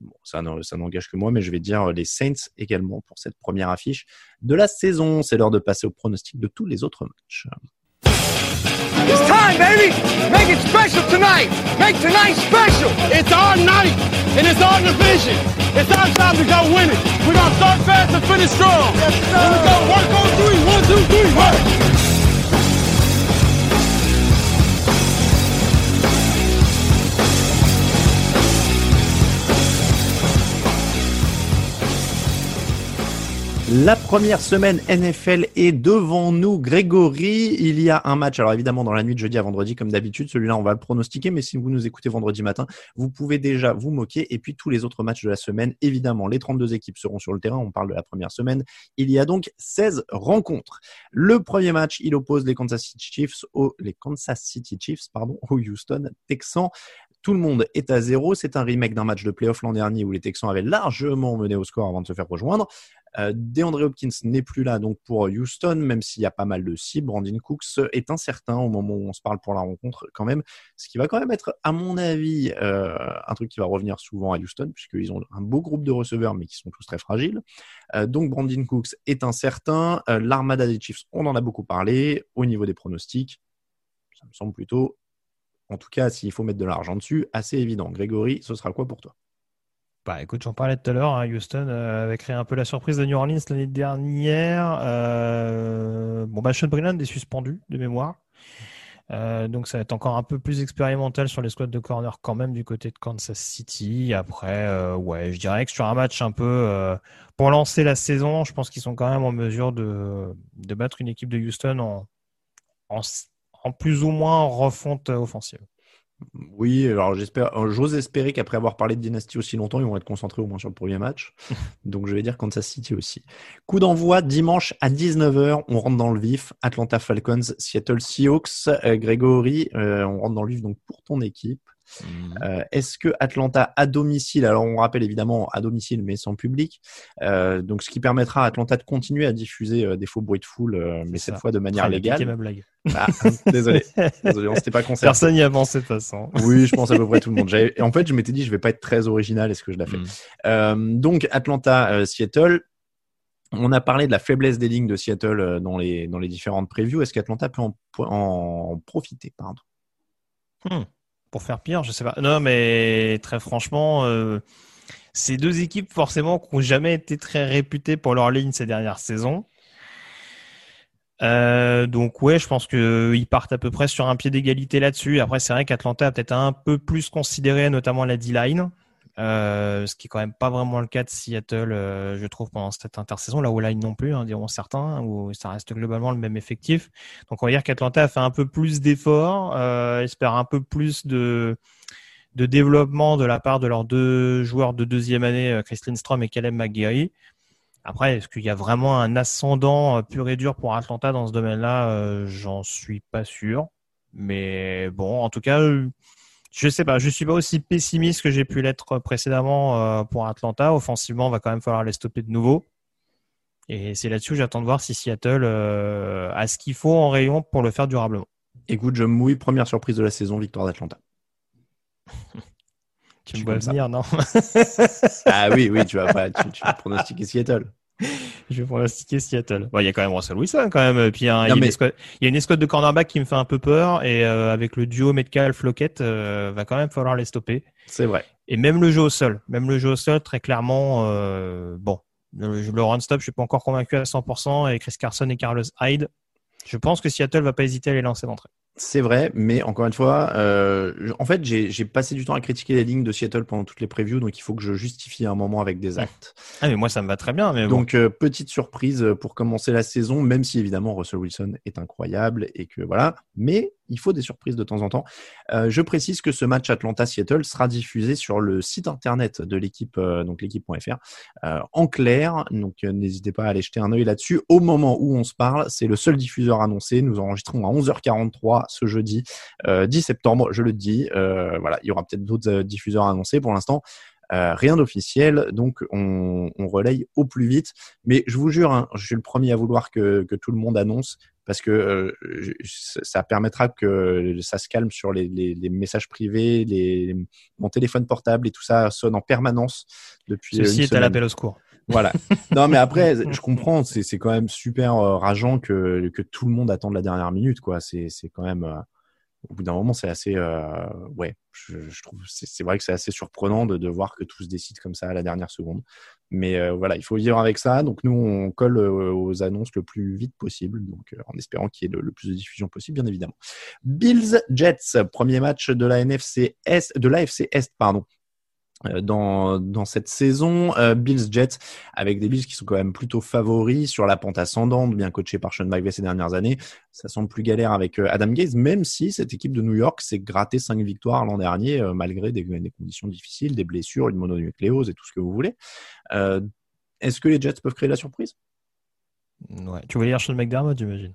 Bon, ça n'engage que moi, mais je vais dire les Saints également pour cette première affiche de la saison. C'est l'heure de passer au pronostic de tous les autres matchs. It's time, baby! Make it special tonight! Make tonight special! It's our night, and it's our division. It's our time to go win it. We're gonna start fast and finish strong. Yes, sir. And we go work on three. One, two, three, work. La première semaine NFL est devant nous. Grégory, il y a un match. Alors évidemment, dans la nuit de jeudi à vendredi, comme d'habitude, celui-là, on va le pronostiquer. Mais si vous nous écoutez vendredi matin, vous pouvez déjà vous moquer. Et puis tous les autres matchs de la semaine, évidemment, les 32 équipes seront sur le terrain. On parle de la première semaine. Il y a donc 16 rencontres. Le premier match, il oppose les Kansas City Chiefs aux, les Kansas City Chiefs, pardon, aux Houston Texans. Tout le monde est à zéro. C'est un remake d'un match de playoff l'an dernier où les Texans avaient largement mené au score avant de se faire rejoindre. Euh, DeAndre Hopkins n'est plus là donc pour Houston, même s'il y a pas mal de cibles. Brandon Cooks est incertain au moment où on se parle pour la rencontre quand même, ce qui va quand même être, à mon avis, euh, un truc qui va revenir souvent à Houston, puisqu'ils ont un beau groupe de receveurs, mais qui sont tous très fragiles. Euh, donc Brandon Cooks est incertain. Euh, L'armada des Chiefs, on en a beaucoup parlé. Au niveau des pronostics, ça me semble plutôt, en tout cas, s'il faut mettre de l'argent dessus, assez évident. Grégory, ce sera quoi pour toi? Bah écoute, j'en parlais tout à l'heure, hein, Houston euh, avait créé un peu la surprise de New Orleans l'année dernière. Euh, bon, bah Sean Brilland est suspendu de mémoire. Euh, donc ça va être encore un peu plus expérimental sur les squads de corner quand même du côté de Kansas City. Après, euh, ouais, je dirais que sur un match un peu pour lancer la saison, je pense qu'ils sont quand même en mesure de, de battre une équipe de Houston en, en, en plus ou moins refonte offensive. Oui, alors j'espère, euh, j'ose espérer qu'après avoir parlé de dynastie aussi longtemps, ils vont être concentrés au moins sur le premier match. (laughs) Donc je vais dire Kansas City aussi. Coup d'envoi dimanche à 19h, on rentre dans le vif. Atlanta Falcons, Seattle Seahawks. Euh, Grégory, euh, on rentre dans le vif donc pour ton équipe. Euh, Est-ce que Atlanta à domicile, alors on rappelle évidemment à domicile mais sans public, euh, donc ce qui permettra à Atlanta de continuer à diffuser euh, des faux bruits de foule, mais cette ça. fois de manière piqué légale. ma blague. Ah, (laughs) désolé, désolé, on s'était pas concerté. Personne n'y a pensé de toute façon. Oui, je pense à peu près tout le monde. Et En fait, je m'étais dit, je vais pas être très original. Est-ce que je l'ai fait. Euh, Donc, Atlanta, Seattle. On a parlé de la faiblesse des lignes de Seattle dans les dans les différentes previews. Est-ce qu'Atlanta peut en, en profiter? Pardon. Pour faire pire, je sais pas. Non, mais très franchement, euh, ces deux équipes, forcément, qui n'ont jamais été très réputées pour leur ligne ces dernières saisons. Euh, donc ouais, je pense qu'ils partent à peu près sur un pied d'égalité là-dessus. Après, c'est vrai qu'Atlanta a peut-être un peu plus considéré, notamment la D-line, euh, ce qui est quand même pas vraiment le cas de Seattle, euh, je trouve, pendant cette intersaison. La O-line non plus, hein, diront certains, où ça reste globalement le même effectif. Donc on va dire qu'Atlanta a fait un peu plus d'efforts, euh, espère un peu plus de de développement de la part de leurs deux joueurs de deuxième année, euh, Chris Lindstrom et Caleb McGarry. Après, est-ce qu'il y a vraiment un ascendant euh, pur et dur pour Atlanta dans ce domaine-là? J'en suis pas sûr. Mais bon, en tout cas, je sais pas. Je suis pas aussi pessimiste que j'ai pu l'être précédemment euh, pour Atlanta. Offensivement, va quand même falloir les stopper de nouveau. Et c'est là-dessus que j'attends de voir si Seattle euh, a ce qu'il faut en rayon pour le faire durablement. Écoute, je mouille. Première surprise de la saison, victoire d'Atlanta. (laughs) Tu me vois venir, non? Ah oui, oui, tu vas pas, tu, tu vas pronostiquer Seattle. (laughs) Je vais pronostiquer Seattle. Bon, il y a quand même Russell Wilson quand même. Puis hein, il y, a une mais- escouade- il y a une escouade de cornerback qui me fait un peu peur et euh, avec le duo Metcalf Lockett, euh, va quand même falloir les stopper. C'est vrai. Et même le jeu au sol, même le jeu au sol, très clairement, euh, bon, le, le run stop, je suis pas encore convaincu à 100% et Chris Carson et Carlos Hyde. Je pense que Seattle va pas hésiter à les lancer d'entrée. C'est vrai, mais encore une fois, euh, en fait, j'ai passé du temps à critiquer les lignes de Seattle pendant toutes les previews, donc il faut que je justifie un moment avec des actes. Ah, mais moi, ça me va très bien. Mais donc, euh, petite surprise pour commencer la saison, même si évidemment Russell Wilson est incroyable et que voilà, mais il faut des surprises de temps en temps. Euh, je précise que ce match Atlanta-Seattle sera diffusé sur le site internet de l'équipe, euh, donc l'équipe.fr, euh, en clair. Donc n'hésitez pas à aller jeter un œil là-dessus. Au moment où on se parle, c'est le seul diffuseur annoncé. Nous enregistrons à 11h43 ce jeudi 10 septembre, je le dis. voilà, il y aura peut-être d'autres diffuseurs annoncés pour l'instant. rien d'officiel, donc on, relaye au plus vite. Mais je vous jure, hein, je suis le premier à vouloir que tout le monde annonce parce que euh, ça permettra que ça se calme sur les, les, les messages privés, les, mon téléphone portable et tout ça sonne en permanence depuis. Ceci est à l'appel au secours. Voilà. non, mais après, (laughs) je comprends, c'est quand même super euh, rageant que, que tout le monde attende la dernière minute, quoi. C'est quand même. Au bout d'un moment, c'est assez, euh, ouais, je, trouve, c'est vrai que c'est assez surprenant de, de, voir que tout se décide comme ça à la dernière seconde. Mais euh, voilà, il faut vivre avec ça. Donc nous, on colle euh, aux annonces le plus vite possible, donc en espérant qu'il y ait le, le, plus de diffusion possible, bien évidemment. Bills Jets, premier match de la NFC Est, de l'AFC Est, pardon. Euh, dans, dans cette saison. Euh, Bills Jets avec des Bills qui sont quand même plutôt favoris sur la pente ascendante, bien coachés par Sean McVay ces dernières années. Ça semble plus galère avec euh, Adam Gaze, même si cette équipe de New York s'est gratté cinq victoires l'an dernier malgré des, des, conditions difficiles, des blessures, une mononucléose et tout ce que vous voulez. Est-ce que les Jets peuvent créer la surprise? Ouais. Tu veux lire Sean McDermott, j'imagine.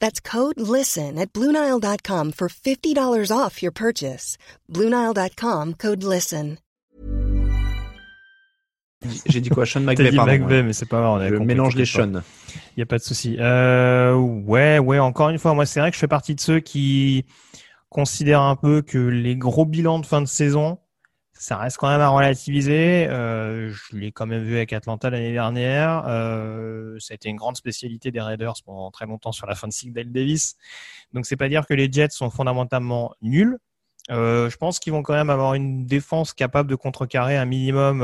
That's code LISTEN at Bluenile.com for $50 off your purchase. Bluenile.com, code LISTEN. J'ai dit quoi Sean McVay, dit pardon. McVay, ouais. mais c'est pas grave. Je mélange les Sean. Il n'y a pas de souci. Euh, ouais, ouais, encore une fois, moi, c'est vrai que je fais partie de ceux qui considèrent un peu que les gros bilans de fin de saison, ça reste quand même à relativiser. Euh, je l'ai quand même vu avec Atlanta l'année dernière. Euh, ça a été une grande spécialité des Raiders pendant très longtemps sur la fin de cycle Dale Davis. Donc c'est pas dire que les Jets sont fondamentalement nuls. Euh, je pense qu'ils vont quand même avoir une défense capable de contrecarrer un minimum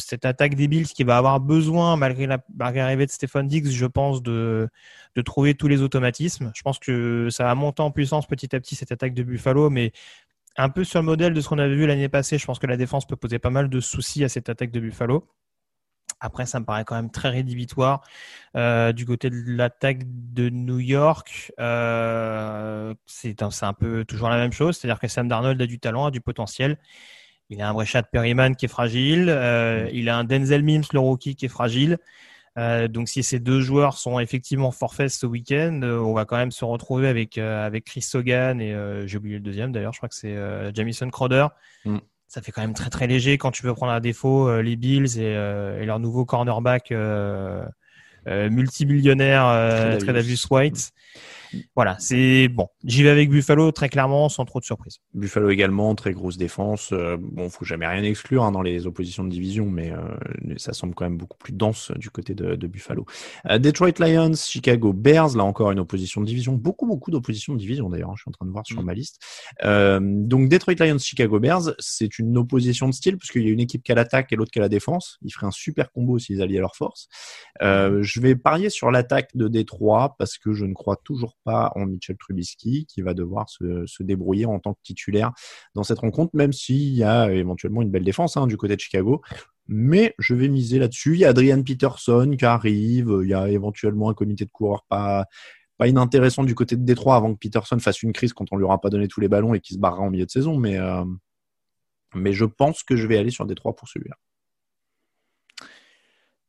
cette attaque des Bills qui va avoir besoin, malgré la malgré l'arrivée de Stephen Diggs, je pense, de, de trouver tous les automatismes. Je pense que ça va monter en puissance petit à petit cette attaque de Buffalo, mais un peu sur le modèle de ce qu'on avait vu l'année passée, je pense que la défense peut poser pas mal de soucis à cette attaque de Buffalo. Après, ça me paraît quand même très rédhibitoire. Euh, du côté de l'attaque de New York, euh, c'est un, un, peu toujours la même chose. C'est-à-dire que Sam Darnold a du talent, a du potentiel. Il a un vrai chat Perryman qui est fragile. Euh, il a un Denzel Mims, le rookie, qui est fragile. Euh, donc si ces deux joueurs sont effectivement forfaits ce week-end, euh, on va quand même se retrouver avec euh, avec Chris Hogan et euh, j'ai oublié le deuxième d'ailleurs, je crois que c'est Jamison Crowder. Mm. Ça fait quand même très très léger quand tu veux prendre à défaut les Bills et, et, leur nouveau cornerback multimillionnaire Tredavious White. Voilà, c'est bon. J'y vais avec Buffalo très clairement, sans trop de surprise. Buffalo également, très grosse défense. Euh, bon, faut jamais rien exclure hein, dans les oppositions de division, mais euh, ça semble quand même beaucoup plus dense du côté de, de Buffalo. Euh, Detroit Lions, Chicago Bears, là encore une opposition de division, beaucoup beaucoup d'oppositions de division d'ailleurs. hein, je suis en train de voir sur Mm. ma liste. Euh, donc Detroit Lions, Chicago Bears, c'est une opposition de style parce qu'il y a une équipe qui a l'attaque et l'autre qui a la défense. Ils feraient un super combo s'ils alliaient leurs forces. Euh, je vais parier sur l'attaque de Détroit parce que je ne crois toujours pas en Mitchell Trubisky qui va devoir se, se débrouiller en tant que titulaire dans cette rencontre, même s'il y a éventuellement une belle défense hein, du côté de Chicago. Mais je vais miser là-dessus. Il y a Adrian Peterson qui arrive. Il y a éventuellement un comité de coureurs pas, pas inintéressant du côté de Détroit avant que Peterson fasse une crise quand on lui aura pas donné tous les ballons et qu'il se barrera en milieu de saison. Mais, euh, mais je pense que je vais aller sur Détroit pour celui-là.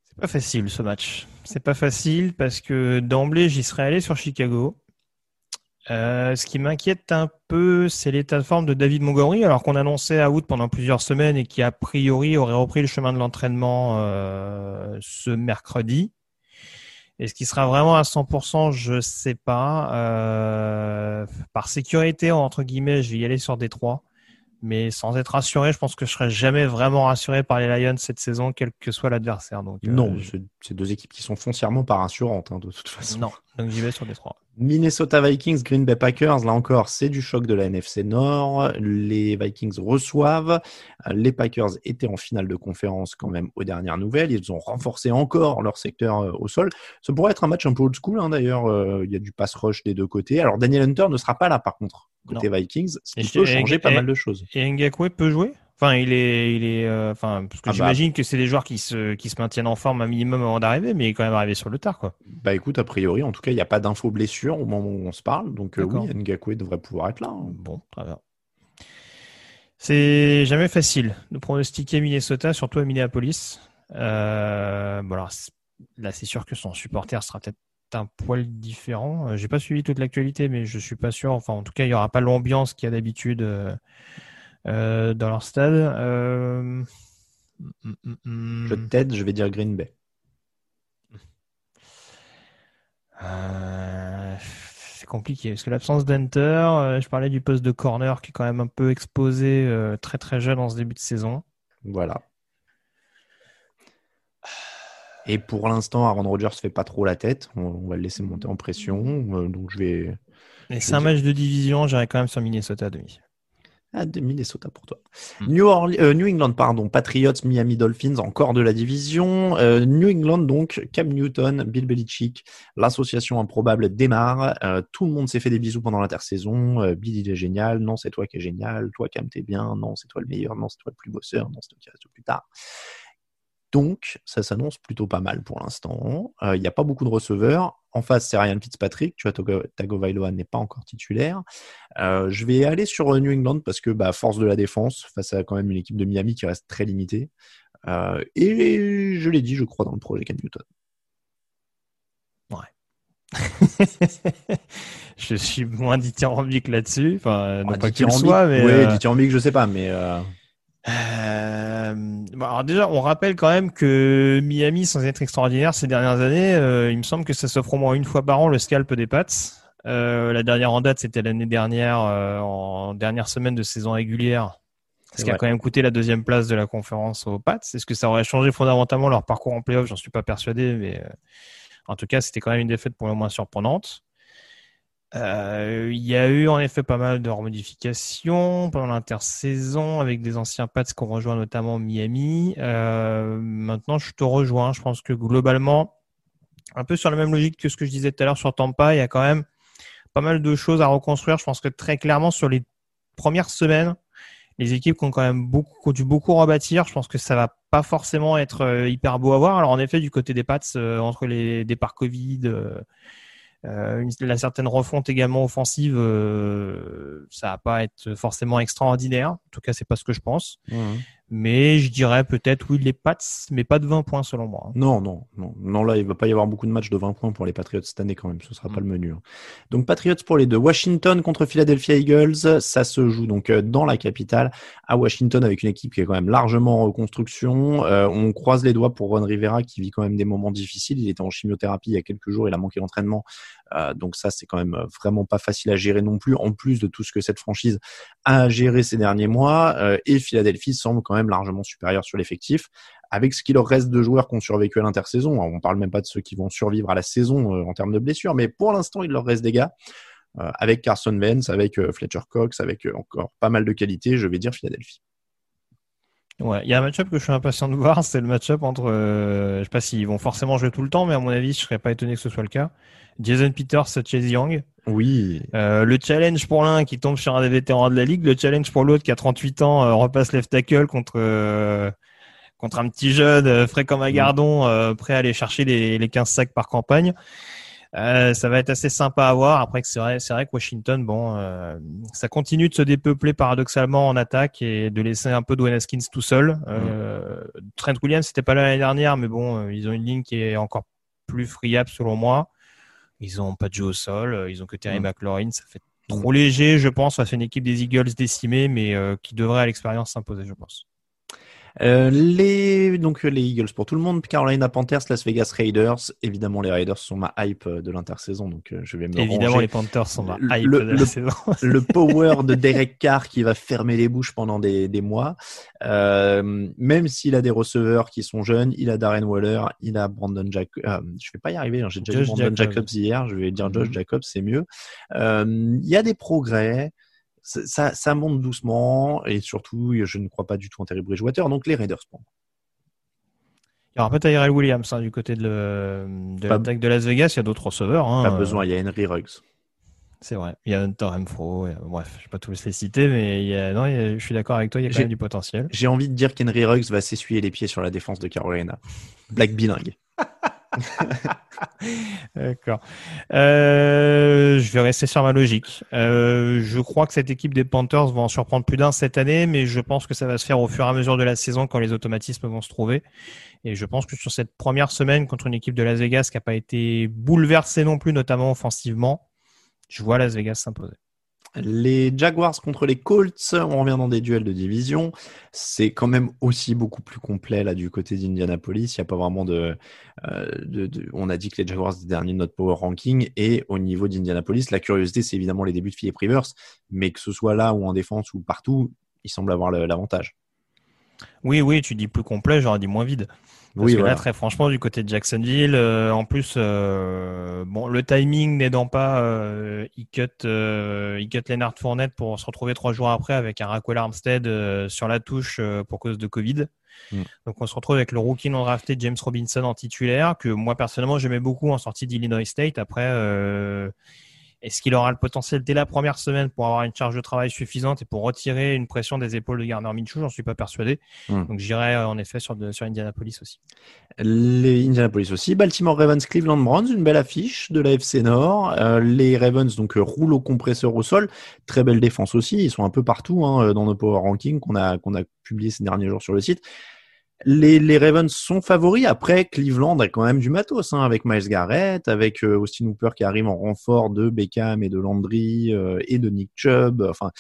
C'est pas facile ce match. C'est pas facile parce que d'emblée, j'y serais allé sur Chicago. Euh, ce qui m'inquiète un peu, c'est l'état de forme de David Montgomery, alors qu'on annonçait out pendant plusieurs semaines et qui a priori aurait repris le chemin de l'entraînement euh, ce mercredi. Est-ce qu'il sera vraiment à 100% Je sais pas. Euh, par sécurité, entre guillemets, je vais y aller sur Détroit. Mais sans être rassuré, je pense que je serai jamais vraiment rassuré par les Lions cette saison, quel que soit l'adversaire. Donc, euh, Non, je- c'est c'est deux équipes qui sont foncièrement pas rassurantes hein, de toute façon. non. Donc j'y vais sur Détroit. Minnesota Vikings, Green Bay Packers, là encore, c'est du choc de la NFC Nord. Les Vikings reçoivent. Les Packers étaient en finale de conférence quand même aux dernières nouvelles. Ils ont renforcé encore leur secteur euh, au sol. Ça pourrait être un match un peu old school hein, d'ailleurs. Euh, Il y a du pass rush des deux côtés. Alors Daniel Hunter ne sera pas là par contre côté Vikings, ce qui peut changer pas mal de choses. Et Ngakwe peut jouer? Enfin, il est, il est, euh, enfin, parce que Ah bah. j'imagine que c'est des joueurs qui se, qui se maintiennent en forme un minimum avant d'arriver, mais il est quand même arrivé sur le tard, quoi. Bah écoute, a priori, en tout cas, il n'y a pas d'infos blessure au moment où on se parle. Donc euh, oui, Ngakwe devrait pouvoir être là. hein. Bon, très bien. C'est jamais facile de pronostiquer Minnesota, surtout à Minneapolis. Euh, bon alors, là, c'est sûr que son supporter sera peut-être un poil différent. Euh, J'ai pas suivi toute l'actualité, mais je suis pas sûr. Enfin, en tout cas, il y aura pas l'ambiance qu'il y a d'habitude euh, dans leur stade. Euh, hum, hum, hum. Je t'aide, je vais dire Green Bay. Euh, c'est compliqué parce que l'absence d'Hunter, euh, je parlais du poste de corner qui est quand même un peu exposé très très jeune en ce début de saison. Voilà. Et pour l'instant, Aaron Rodgers fait pas trop la tête. On, va le laisser monter en pression. Donc je vais Et c'est un match de division, j'irai quand même sur Minnesota à demi. À demi Minnesota pour toi. Hmm. New, euh, New England, pardon, Patriots, Miami Dolphins, encore de la division. Euh, New England, donc, Cam Newton, Bill Belichick, l'association improbable démarre. Euh, tout le monde s'est fait des bisous pendant l'intersaison. Bill, il est génial. Non, c'est toi qui es génial. Toi, Cam, t'es bien. Non, c'est toi le meilleur. Non, c'est toi le plus bosseur. Non, c'est toi qui reste plus tard. Donc, ça s'annonce plutôt pas mal pour l'instant. Il n'y a pas beaucoup de receveurs. En face, c'est Ryan Fitzpatrick. Tu vois, Tagovailoa n'est pas encore titulaire. Euh, je vais aller sur euh, New England parce que, bah, force de la défense, face à quand même une équipe de Miami qui reste très limitée. Euh, et je l'ai dit, je crois dans le projet Cam Newton. (laughs) je suis moins dithyrambique là-dessus. Enfin, non Ah, pas dithyrambique, sois, mais. oui, dithyrambique, je sais pas, mais euh, Euh, bon, alors déjà, on rappelle quand même que Miami, sans être extraordinaire ces dernières années, euh, il me semble que ça s'offre au moins une fois par an le scalp des Pats. Euh, la dernière en date, c'était l'année dernière, euh, en dernière semaine de saison régulière, ce qui a quand même coûté la deuxième place de la conférence aux Pats. Est-ce que ça aurait changé fondamentalement leur parcours en playoff? J'en suis pas persuadé, mais euh, en tout cas, c'était quand même une défaite pour le moins surprenante. Euh, il y a eu en effet pas mal de remodifications pendant l'intersaison avec des anciens Pats qui ont rejoint notamment Miami. Euh, maintenant, je te rejoins. Je pense que globalement, un peu sur la même logique que ce que je disais tout à l'heure sur Tampa, il y a quand même pas mal de choses à reconstruire. Je pense que très clairement sur les premières semaines, les équipes qui ont quand même beaucoup, dû beaucoup rebâtir, je pense que ça va pas forcément être euh, hyper beau à voir. Alors en effet, du côté des Pats, euh, entre les départs Covid, euh, la certaine refonte également offensive, euh, ça va pas être forcément extraordinaire. En tout cas, c'est pas ce que je pense. Mais je dirais peut-être oui les Pats, mais pas de 20 points selon moi. hein. non, non, non, non, là, il va pas y avoir beaucoup de matchs de 20 points pour les Patriots cette année quand même. Ce sera pas le menu. hein. Donc, Patriots pour les deux. Washington contre Philadelphia Eagles, ça se joue donc euh, dans la capitale à Washington avec une équipe qui est quand même largement en reconstruction. Euh, on croise les doigts pour Ron Rivera qui vit quand même des moments difficiles. Il était en chimiothérapie il y a quelques jours, il a manqué l'entraînement donc ça, c'est quand même vraiment pas facile à gérer non plus, en plus de tout ce que cette franchise a géré ces derniers mois. Euh, et Philadelphie semble quand même largement supérieur sur l'effectif, avec ce qu'il leur reste de joueurs qui ont survécu à l'intersaison. On parle même pas de ceux qui vont survivre à la saison euh, en termes de blessures, mais pour l'instant, il leur reste des gars. avec Carson Wentz, avec Fletcher Cox, avec encore pas mal de qualité, je vais dire Philadelphie. Ouais, il y a un match-up que je suis impatient de voir, (laughs) c'est le match-up entre, euh, je sais pas s'ils vont forcément jouer tout le temps, mais à mon avis, je serais pas étonné que ce soit le cas. Jason Peters, Chase Young. Oui. Euh, le challenge pour l'un qui tombe sur un des vétérans de la ligue, le challenge pour l'autre qui a 38 ans euh, repasse left tackle contre euh, contre un petit jeune euh, frais comme un gardon, prêt à aller chercher les, les 15 sacs par campagne. Euh, ça va être assez sympa à voir. Après, c'est vrai, c'est vrai que Washington, bon, euh, ça continue de se dépeupler paradoxalement en attaque et de laisser un peu Dwayne Haskins tout seul. Euh, Trent Williams, c'était pas là l'année dernière, mais bon, euh, ils ont une ligne qui est encore plus friable selon moi. Ils ont pas de jeu au sol, ils ont que Terry McLaurin. Ça fait trop léger, je pense, face à une équipe des Eagles décimée, mais qui devrait à l'expérience s'imposer, je pense. Euh, les donc les Eagles pour tout le monde, Carolina Panthers, Las Vegas Raiders. Évidemment, les Raiders sont ma hype de l'intersaison, donc euh, je vais me Évidemment, les Panthers sont ma hype le, de la saison. (laughs) le power de Derek Carr qui va fermer les bouches pendant des, des mois. Euh, même s'il a des receveurs qui sont jeunes, il a Darren Waller, il a Brandon Jacobs. Euh, je vais pas y arriver, hein, j'ai déjà dit Brandon Jacobs. hier. Je vais dire Josh mm-hmm. Jacobs, c'est mieux. Il y a des progrès ça, ça, monte doucement et surtout, je ne crois pas du tout en Terry Bridgewater, donc les Raiders pour Il y aura pas Tyrell Williams hein, du côté de, l'attaque de Las Vegas. Il y a d'autres receveurs. Hein, pas besoin. Il y a Henry Ruggs. C'est vrai. Il y a Hunter Renfro. Bref, je ne vais pas tous les citer, mais il y a... non, je suis d'accord avec toi. Il y a quand même du potentiel. J'ai envie de dire qu'Henry Ruggs va s'essuyer les pieds sur la défense de Carolina. Black bilingue. (laughs) D'accord. Euh, je vais rester sur ma logique. Euh, je crois que cette équipe des Panthers va en surprendre plus d'un cette année, mais je pense que ça va se faire au fur et à mesure de la saison quand les automatismes vont se trouver. Et je pense que sur cette première semaine contre une équipe de Las Vegas qui n'a pas été bouleversée non plus, notamment offensivement, je vois Las Vegas s'imposer. Les Jaguars contre les Colts, on revient dans des duels de division. C'est quand même aussi beaucoup plus complet là du côté d'Indianapolis. Il n'y a pas vraiment de, euh, de, On a dit que les Jaguars étaient derniers de notre power ranking. Et au niveau d'Indianapolis, la curiosité, c'est évidemment les débuts de Philip Rivers. Mais que ce soit là ou en défense ou partout, il semble avoir l'avantage. Oui, oui, tu dis plus complet, j'aurais dit moins vide. Parce oui, que là, très franchement, du côté de Jacksonville, euh, en plus, euh, bon, le timing n'aidant pas, euh, il cut, il cut Lennart Fournette pour se retrouver trois jours après avec un Raquel Armstead sur la touche pour cause de Covid. Mm. Donc, on se retrouve avec le rookie non drafté James Robinson en titulaire, que moi personnellement j'aimais beaucoup en sortie d'Illinois State. Après, est-ce qu'il aura le potentiel dès la première semaine pour avoir une charge de travail suffisante et pour retirer une pression des épaules de Garner Minshew? J'en suis pas persuadé. Hmm. Donc j'irai euh, en effet sur, sur Indianapolis aussi. Les Indianapolis aussi. Baltimore Ravens, Cleveland Browns, une belle affiche de la FC Nord. Euh, les Ravens donc roulent au compresseur au sol. Très belle défense aussi. Ils sont un peu partout hein, dans nos power rankings qu'on a qu'on a publié ces derniers jours sur le site. Les, Ravens sont favoris. Après, Cleveland a quand même du matos, hein, avec Miles Garrett, avec euh, Austin Hooper qui arrive en renfort de Beckham et de Landry euh, et de Nick Chubb. Enfin,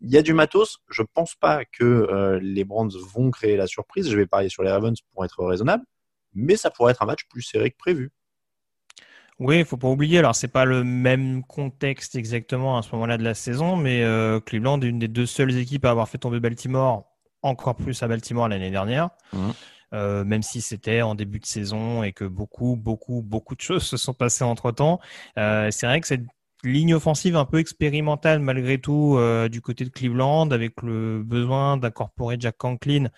il y a du matos. Je pense pas que euh, les Browns vont créer la surprise. Je vais parier sur les Ravens pour être raisonnable, mais ça pourrait être un match plus serré que prévu. Oui, il faut pas oublier. Alors, c'est pas le même contexte exactement à ce moment-là de la saison, mais Cleveland est une des deux seules équipes à avoir fait tomber Baltimore encore plus à Baltimore l'année dernière. Mmh. Euh, même si c'était en début de saison et que beaucoup, beaucoup, beaucoup de choses (laughs) se sont passées entre temps. Euh, c'est vrai que cette ligne offensive un peu expérimentale malgré tout euh, du côté de Cleveland, avec le besoin d'incorporer Jack Conklin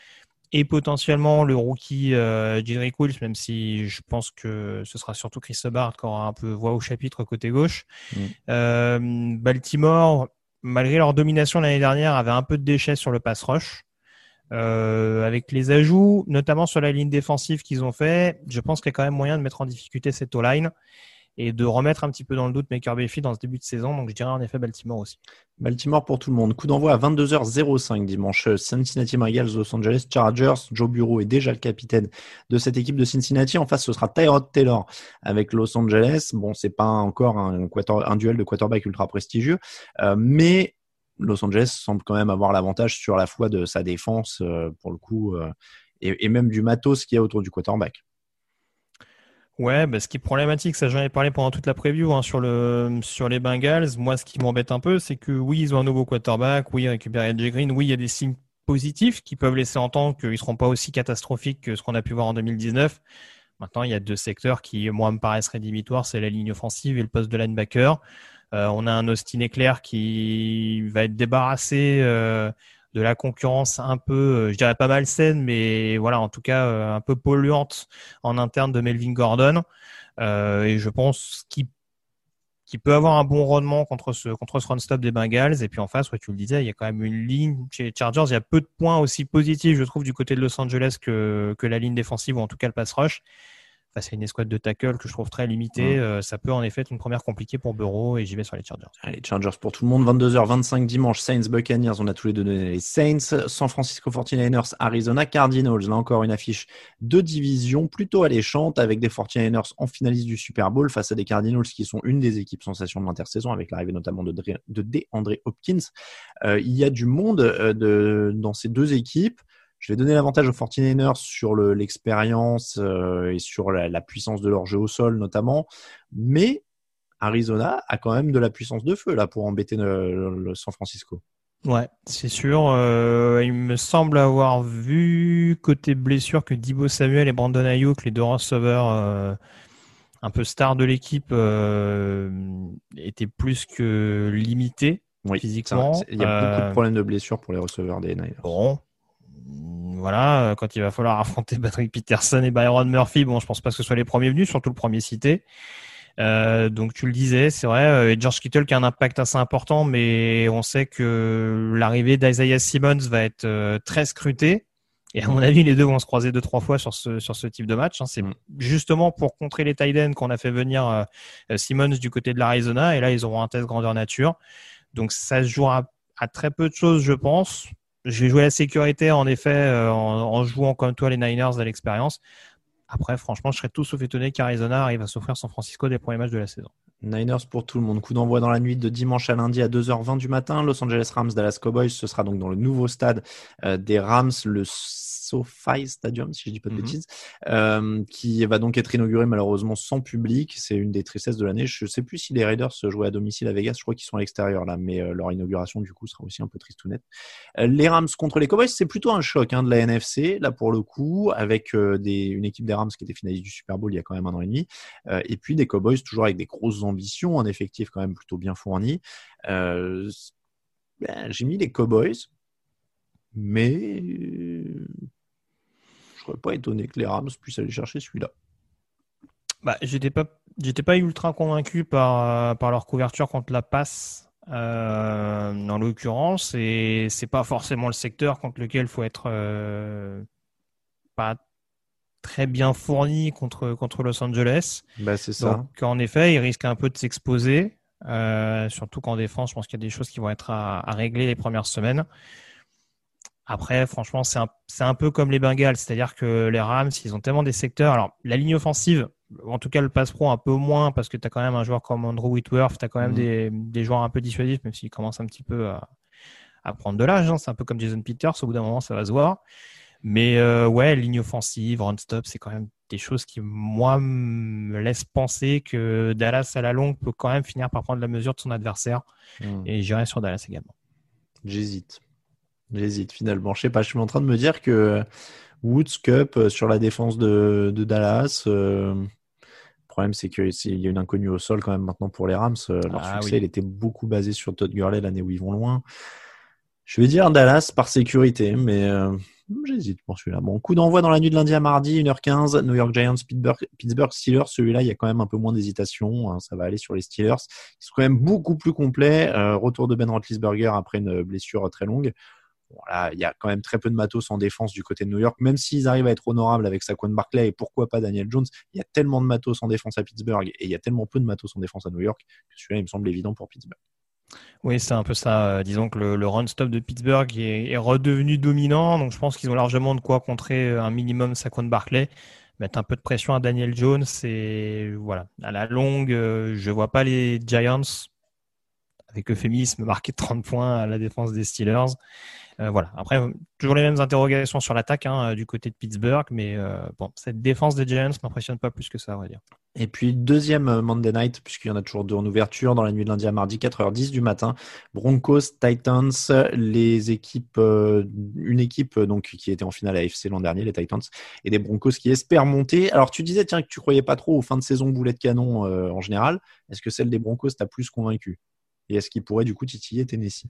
et potentiellement le rookie euh, Jerry Wills, même si je pense que ce sera surtout Chris Hubbard qui aura un peu voix au chapitre côté gauche. Mmh. Euh, Baltimore, malgré leur domination l'année dernière, avait un peu de déchets sur le pass rush. Euh, avec les ajouts, notamment sur la ligne défensive qu'ils ont fait, je pense qu'il y a quand même moyen de mettre en difficulté cette O-line et de remettre un petit peu dans le doute Maker Bayfield dans ce début de saison. Donc je dirais en effet Baltimore aussi. Baltimore pour tout le monde. Coup d'envoi à 22h05 dimanche. Cincinnati Bengals, Los Angeles Chargers. Joe Bureau est déjà le capitaine de cette équipe de Cincinnati. En face, ce sera Tyrod Taylor avec Los Angeles. Bon, c'est pas encore un, un, duel de quarterback ultra prestigieux, euh, mais Los Angeles semble quand même avoir l'avantage sur la foi de sa défense, euh, pour le coup, euh, et, même du matos qu'il y a autour du quarterback. Ouais, bah, ce qui est problématique, ça j'en ai parlé pendant toute la preview hein, sur le sur les Bengals. Moi, ce qui m'embête un peu, c'est que oui, ils ont un nouveau quarterback, oui, ils récupèrent Green, oui, il y a des signes positifs qui peuvent laisser entendre qu'ils seront pas aussi catastrophiques que ce qu'on a pu voir en 2019. Maintenant, il y a deux secteurs qui, moi, me paraissent rédhibitoires, c'est la ligne offensive et le poste de linebacker. Euh, on a un Austin Eclair qui va être débarrassé euh, de la concurrence un peu, euh, je dirais pas malsaine, mais voilà, en tout cas un peu polluante en interne de Melvin Gordon. Et je pense qu'il qui peut avoir un bon rendement contre ce contre ce run stop des Bengals. Et puis en face, ouais, tu le disais, il y a quand même une ligne chez Chargers, il y a peu de points aussi positifs, je trouve, du côté de Los Angeles que que la ligne défensive ou en tout cas le pass rush face à une escouade de tackle que je trouve très limitée, euh, ça peut en effet être une première compliquée pour Burrow et j'y vais sur les Chargers. Allez, Chargers pour tout le monde, 22h25 dimanche, Saints Buccaneers, on a tous les deux donné les Saints, San Francisco 49ers, Arizona Cardinals, là encore une affiche de division plutôt alléchante avec des 49ers en finaliste du Super Bowl face à des Cardinals qui sont une des équipes sensations de l'intersaison avec l'arrivée notamment de, de DeAndre Hopkins. Euh, il y a du monde euh, de, dans ces deux équipes. Je vais donner l'avantage aux 49ers sur le- l'expérience euh, et sur la, la puissance de leur jeu au sol notamment, mais Arizona a quand même de la puissance de feu là pour embêter le, le San Francisco. Ouais, c'est sûr. Euh, il me semble avoir vu côté blessure que Dibo Samuel et Brandon Ayuk, les deux receveurs euh, un peu stars de l'équipe, euh, étaient plus que limités Oui, physiquement. ça, Il y a beaucoup de problèmes de blessures pour les receveurs des Niners. Bon, voilà, euh, quand il va falloir (laughs) affronter Patrick Peterson et Byron Murphy, bon, je pense pas que ce soit les premiers venus, surtout le premier cité. Euh, donc tu le disais, c'est vrai, euh, et George Kittle qui a un impact assez important, mais on sait que l'arrivée d'Isaiah Simmons va être très scrutée. Et à mon avis, les deux vont se croiser deux trois fois sur ce sur ce type de match. hein. C'est Mm. justement pour contrer les tight ends qu'on a fait venir Simmons du côté de l'Arizona, et là ils auront un test grandeur nature. Donc ça se jouera à très peu de choses, je pense. Je vais jouer la sécurité, en effet, euh, en, jouant comme toi les Niners à l'expérience. Après, franchement, je serais tout sauf étonné qu'Arizona arrive à s'offrir San Francisco des premiers matchs de la saison. Niners pour tout le monde. Coup d'envoi dans la nuit de dimanche à lundi à 2h20 du matin. Los Angeles Rams, Dallas Cowboys. Ce sera donc dans le nouveau stade euh, des Rams, le SoFi Stadium, si je dis pas de Mhm. bêtises, euh, qui va donc être inauguré malheureusement sans public. C'est une des tristesses de l'année. Je sais plus si les Raiders se jouaient à domicile à Vegas. Je crois qu'ils sont à l'extérieur là, mais euh, leur inauguration du coup sera aussi un peu tristounette. Euh, les Rams contre les Cowboys, c'est plutôt un choc hein, de la NFC là pour le coup, avec des, une équipe des Rams qui était finaliste du Super Bowl il y a quand même un an et demi. Et puis des Cowboys toujours avec des grosses ambitions, un effectif quand même plutôt bien fourni. Euh, ben, J'ai mis les Cowboys, mais euh, je serais pas étonné que les Rams puissent aller chercher celui-là. Bah, j'étais pas, j'étais pas ultra convaincu par, euh, par leur couverture contre la passe, euh, en l'occurrence, et c'est pas forcément le secteur contre lequel il faut être pas très bien fourni contre, contre Los Angeles. Bah, c'est ça. Donc, en effet, ils risquent un peu de s'exposer, euh, surtout qu'en défense, je pense qu'il y a des choses qui vont être à, à régler les premières semaines. Après, franchement, c'est un, c'est un peu comme les Bengals, c'est-à-dire que les Rams, ils ont tellement des secteurs. Alors, la ligne offensive, en tout cas le pass pro un peu moins, parce que tu as quand même un joueur comme Andrew Whitworth, tu as quand même Mhm. des, des joueurs un peu dissuasifs, même s'ils commencent un petit peu à, à prendre de l'âge. hein. C'est un peu comme Jason Peters, au bout d'un moment, ça va se voir. Mais euh, ouais, ligne offensive, run stop, c'est quand même des choses qui, moi, me laissent penser que Dallas, à la longue, peut quand même finir par prendre la mesure de son adversaire. Hmm. Et j'irai sur Dallas également. J'hésite. J'hésite finalement. Je sais pas, je suis en train de me dire que Woods Cup euh, sur la défense de, de Dallas. euh, le problème, c'est qu'il y a une inconnue au sol quand même maintenant pour les Rams. Leur Ah succès, oui. il était beaucoup basé sur Todd Gurley l'année où ils vont loin. Je vais dire Dallas par sécurité, mais euh, j'hésite pour celui-là. Bon, coup d'envoi dans la nuit de lundi à mardi, 1h15, New York Giants, Pittsburgh, Steelers. Celui-là, il y a quand même un peu moins d'hésitation. hein, ça va aller sur les Steelers. Ils sont quand même beaucoup plus complets. Euh, retour de Ben Roethlisberger après une blessure très longue. Il y a quand même très peu de matos en défense du côté de New York, même s'ils arrivent à être honorables avec Saquon Barclay et pourquoi pas Daniel Jones. Il y a tellement de matos en défense à Pittsburgh et il y a tellement peu de matos en défense à New York que celui-là, il me semble évident pour Pittsburgh. Oui, c'est un peu ça. Euh, disons que le, le run stop de Pittsburgh est, redevenu dominant, donc je pense qu'ils ont largement de quoi contrer un minimum Saquon Barclay, mettre un peu de pression à Daniel Jones et voilà. À la longue, euh, je vois pas les Giants avec euphémisme, marqué 30 points à la défense des Steelers. Euh, voilà. Après, toujours les mêmes interrogations sur l'attaque hein, du côté de Pittsburgh, mais euh, bon, cette défense des Giants m'impressionne pas plus que ça, on va dire. Et puis deuxième euh, Monday Night, puisqu'il y en a toujours deux en ouverture, dans la nuit de lundi à mardi, 4h10 du matin. Broncos, Titans, les équipes, une équipe donc qui était en finale AFC l'an dernier, les Titans, et des Broncos qui espèrent monter. Alors tu disais tiens que tu croyais pas trop aux fins de saison boulet de canon en général. Est-ce que celle des Broncos t'a plus convaincu? Et est-ce qu'il pourrait du coup titiller Tennessee?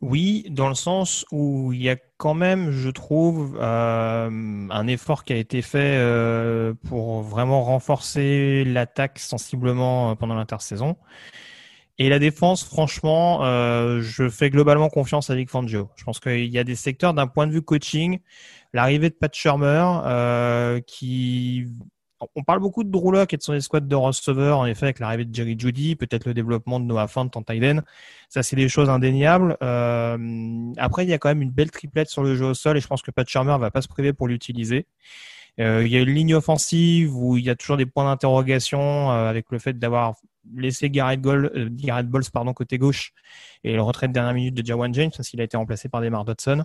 Oui, dans le sens où il y a quand même, je trouve, euh, un effort qui a été fait euh, pour vraiment renforcer l'attaque sensiblement euh, pendant l'intersaison. Et la défense, franchement, je fais globalement confiance à Vic Fangio. Je pense qu'il y a des secteurs d'un point de vue coaching, l'arrivée de Pat Shermer, qui on parle beaucoup de Drew et de son escouade de receveurs, en effet, avec l'arrivée de Jerry Judy, peut-être le développement de Noah Fant en Tyden. Ça, c'est des choses indéniables. Euh, après, il y a quand même une belle triplette sur le jeu au sol et je pense que Pat Shermer va pas se priver pour l'utiliser. Euh, il y a une ligne offensive où il y a toujours des points d'interrogation euh, avec le fait d'avoir laissé Garrett, Gold, Garrett Balls pardon, côté gauche et le retrait de dernière minute de Jawan James parce qu'il a été remplacé par Demar Dodson.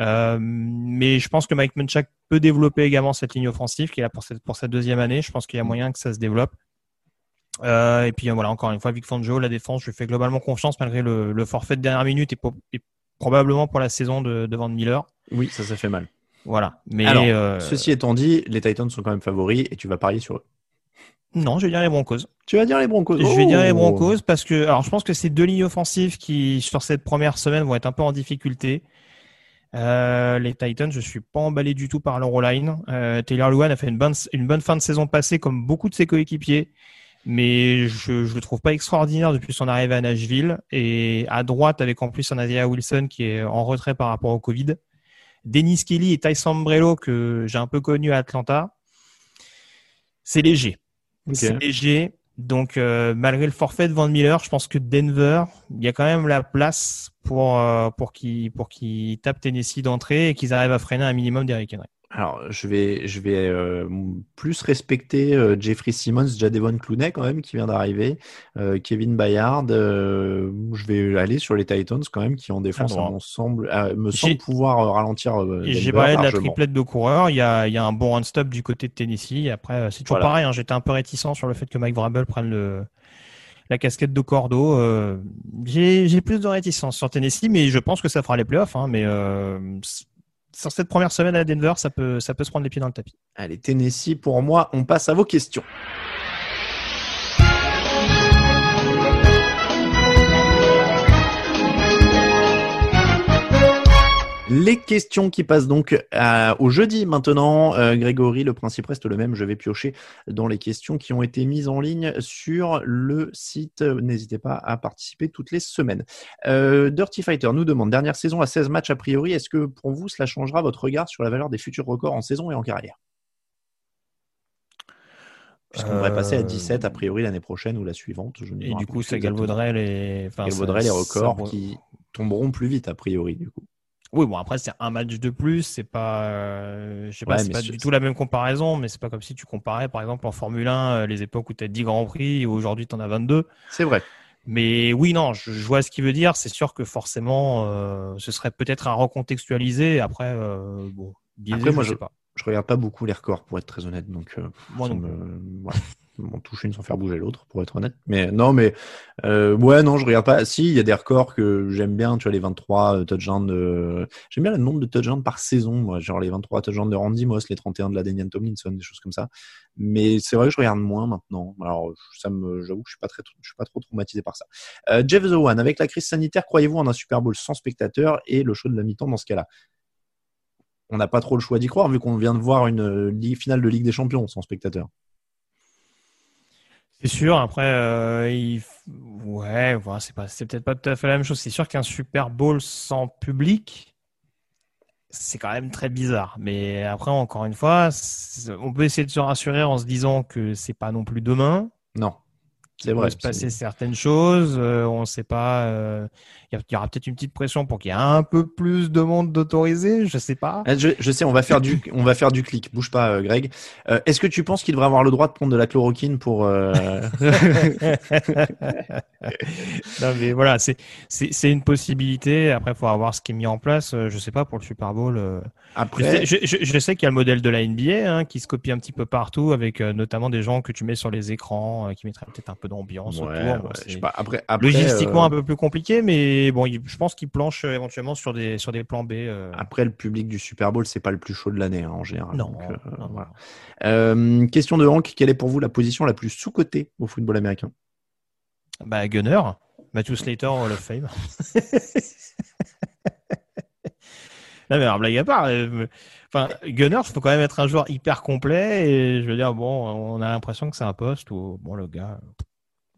Euh, mais je pense que Mike Munchak peut développer également cette ligne offensive qui est là pour cette, pour cette deuxième année. Je pense qu'il y a moyen que ça se développe. Euh, et puis voilà, encore une fois, Vic Fangio, la défense, je lui fais globalement confiance malgré le, le forfait de dernière minute et, probablement pour la saison de, de Van Miller. Oui, ça, ça fait mal. Voilà. Mais euh... ceci étant dit, les Titans sont quand même favoris et tu vas parier sur eux. Non, je vais dire les Broncos. Tu vas dire les Broncos. Je vais dire les oh. Broncos parce que, alors, je pense que ces deux lignes offensives qui, sur cette première semaine, vont être un peu en difficulté. Euh, les Titans, je suis pas emballé du tout par leur line. Euh, Taylor Lewan a fait une bonne, une bonne fin de saison passée comme beaucoup de ses coéquipiers, mais je, je le trouve pas extraordinaire depuis son arrivée à Nashville. Et à droite, avec en plus un Wilson qui est en retrait par rapport au Covid. Dennis Kelly et Tyson Brello que j'ai un peu connu à Atlanta. C'est léger. C'est léger. Donc, euh, malgré le forfait de Van Miller, je pense que Denver, il y a quand même la place pour, euh, pour qu'ils pour qu tapent Tennessee d'entrée et qu'ils arrivent à freiner un minimum d'Eric Henry. Alors, je vais, je vais euh, plus respecter euh, Jeffrey Simmons, Jadevon Clooney quand même, qui vient d'arriver, euh, Kevin Bayard. je vais aller sur les Titans quand même, qui en défense, ah, semble, me semble pouvoir ralentir. J'ai parlé de la triplette de coureurs. Il y a, il y a un bon run-stop du côté de Tennessee. Après, c'est toujours pareil. Hein, J'étais un peu réticent sur le fait que Mike Vrabel prenne le, la casquette de Cordo. J'ai plus de réticence sur Tennessee, mais je pense que ça fera les playoffs. Hein, mais sur cette première semaine à Denver, ça peut, ça peut se prendre les pieds dans le tapis. Allez, Tennessee, pour moi, on passe à vos questions. Les questions qui passent donc au jeudi maintenant. Euh, Grégory, le principe reste le même. Je vais piocher dans les questions qui ont été mises en ligne sur le site. N'hésitez pas à participer toutes les semaines. Euh, Dirty Fighter nous demande, dernière saison à 16 matchs a priori, est-ce que pour vous cela changera votre regard sur la valeur des futurs records en saison et en carrière? Puisqu'on devrait passer à 17 a priori l'année prochaine ou la suivante. et du coup, ça galvauderait les, les records qui tomberont plus vite a priori du coup. Oui, bon après c'est un match de plus, c'est pas, euh, je sais pas, c'est pas du tout la même comparaison, mais c'est pas comme si tu comparais par exemple en Formule 1 euh, les époques où tu as 10 grands prix et aujourd'hui tu en as 22. C'est vrai. Mais oui, non, je, vois ce qu'il veut dire. C'est sûr que forcément, euh, ce serait peut-être à recontextualiser. Après, bon, après, moi, je, sais pas. Je regarde pas beaucoup les records pour être très honnête, donc moi non. M'en touche une sans faire bouger l'autre, pour être honnête. Mais non, mais euh, ouais, non, je regarde pas. Si, il y a des records que j'aime bien, tu vois, les 23 euh, touchdowns de. J'aime bien le nombre de touchdowns par saison, genre les 23 touchdowns de Randy Moss, les 31 de la Daniel Tomlinson, des choses comme ça. Mais c'est vrai que je regarde moins maintenant. Alors, ça j'avoue que je suis pas suis pas trop traumatisé par ça. Euh, Jeff The One, avec la crise sanitaire, croyez-vous en un Super Bowl sans spectateurs et le show de la mi-temps dans ce cas-là? On n'a pas trop le choix d'y croire vu qu'on vient de voir une finale de Ligue des Champions sans spectateurs. C'est sûr. Après, euh, ouais, c'est pas, c'est peut-être pas tout à fait la même chose. C'est sûr qu'un Super Bowl sans public, c'est quand même très bizarre. Mais après, encore une fois, on peut essayer de se rassurer en se disant que c'est pas non plus demain. Non. C'est Il vrai. peut se passer certaines choses. euh, on ne sait pas. euh, Il y, il y aura peut-être une petite pression pour qu'il y ait un peu plus de monde d'autorisé. Je sais pas. Ah, Je, je sais, on va faire du, (laughs) on va faire du clic. Bouge pas, euh, Greg. Euh, Est-ce que tu penses qu'il devrait avoir le droit de prendre de la chloroquine pour euh, (laughs) non mais voilà, c'est une possibilité. Après, il faut voir ce qui est mis en place. Euh, Je sais pas pour le Super Bowl. euh, Je après sais, je, sais qu'il y a le modèle de la NBA hein, qui se copie un petit peu partout avec euh, notamment des gens que tu mets sur les écrans euh, qui mettraient peut-être un peu d'ambiance Ouais, autour. ouais, Bon, je c'est sais pas. Après, après, logistiquement euh, un peu plus compliqué, mais bon, il- je pense qu'ils planchent euh, éventuellement sur des sur des plans B. euh. après le public du Super Bowl, c'est pas le plus chaud de l'année hein, en général. non, Donc, non, non, voilà. Question de Hank, quelle est pour vous la position la plus sous-cotée au football américain? Bah Gunner, Matthew Slater Hall of Fame. (laughs) non mais alors blague à part, euh, enfin Gunner, faut quand même être un joueur hyper complet et je veux dire bon, on a l'impression que c'est un poste où bon le gars,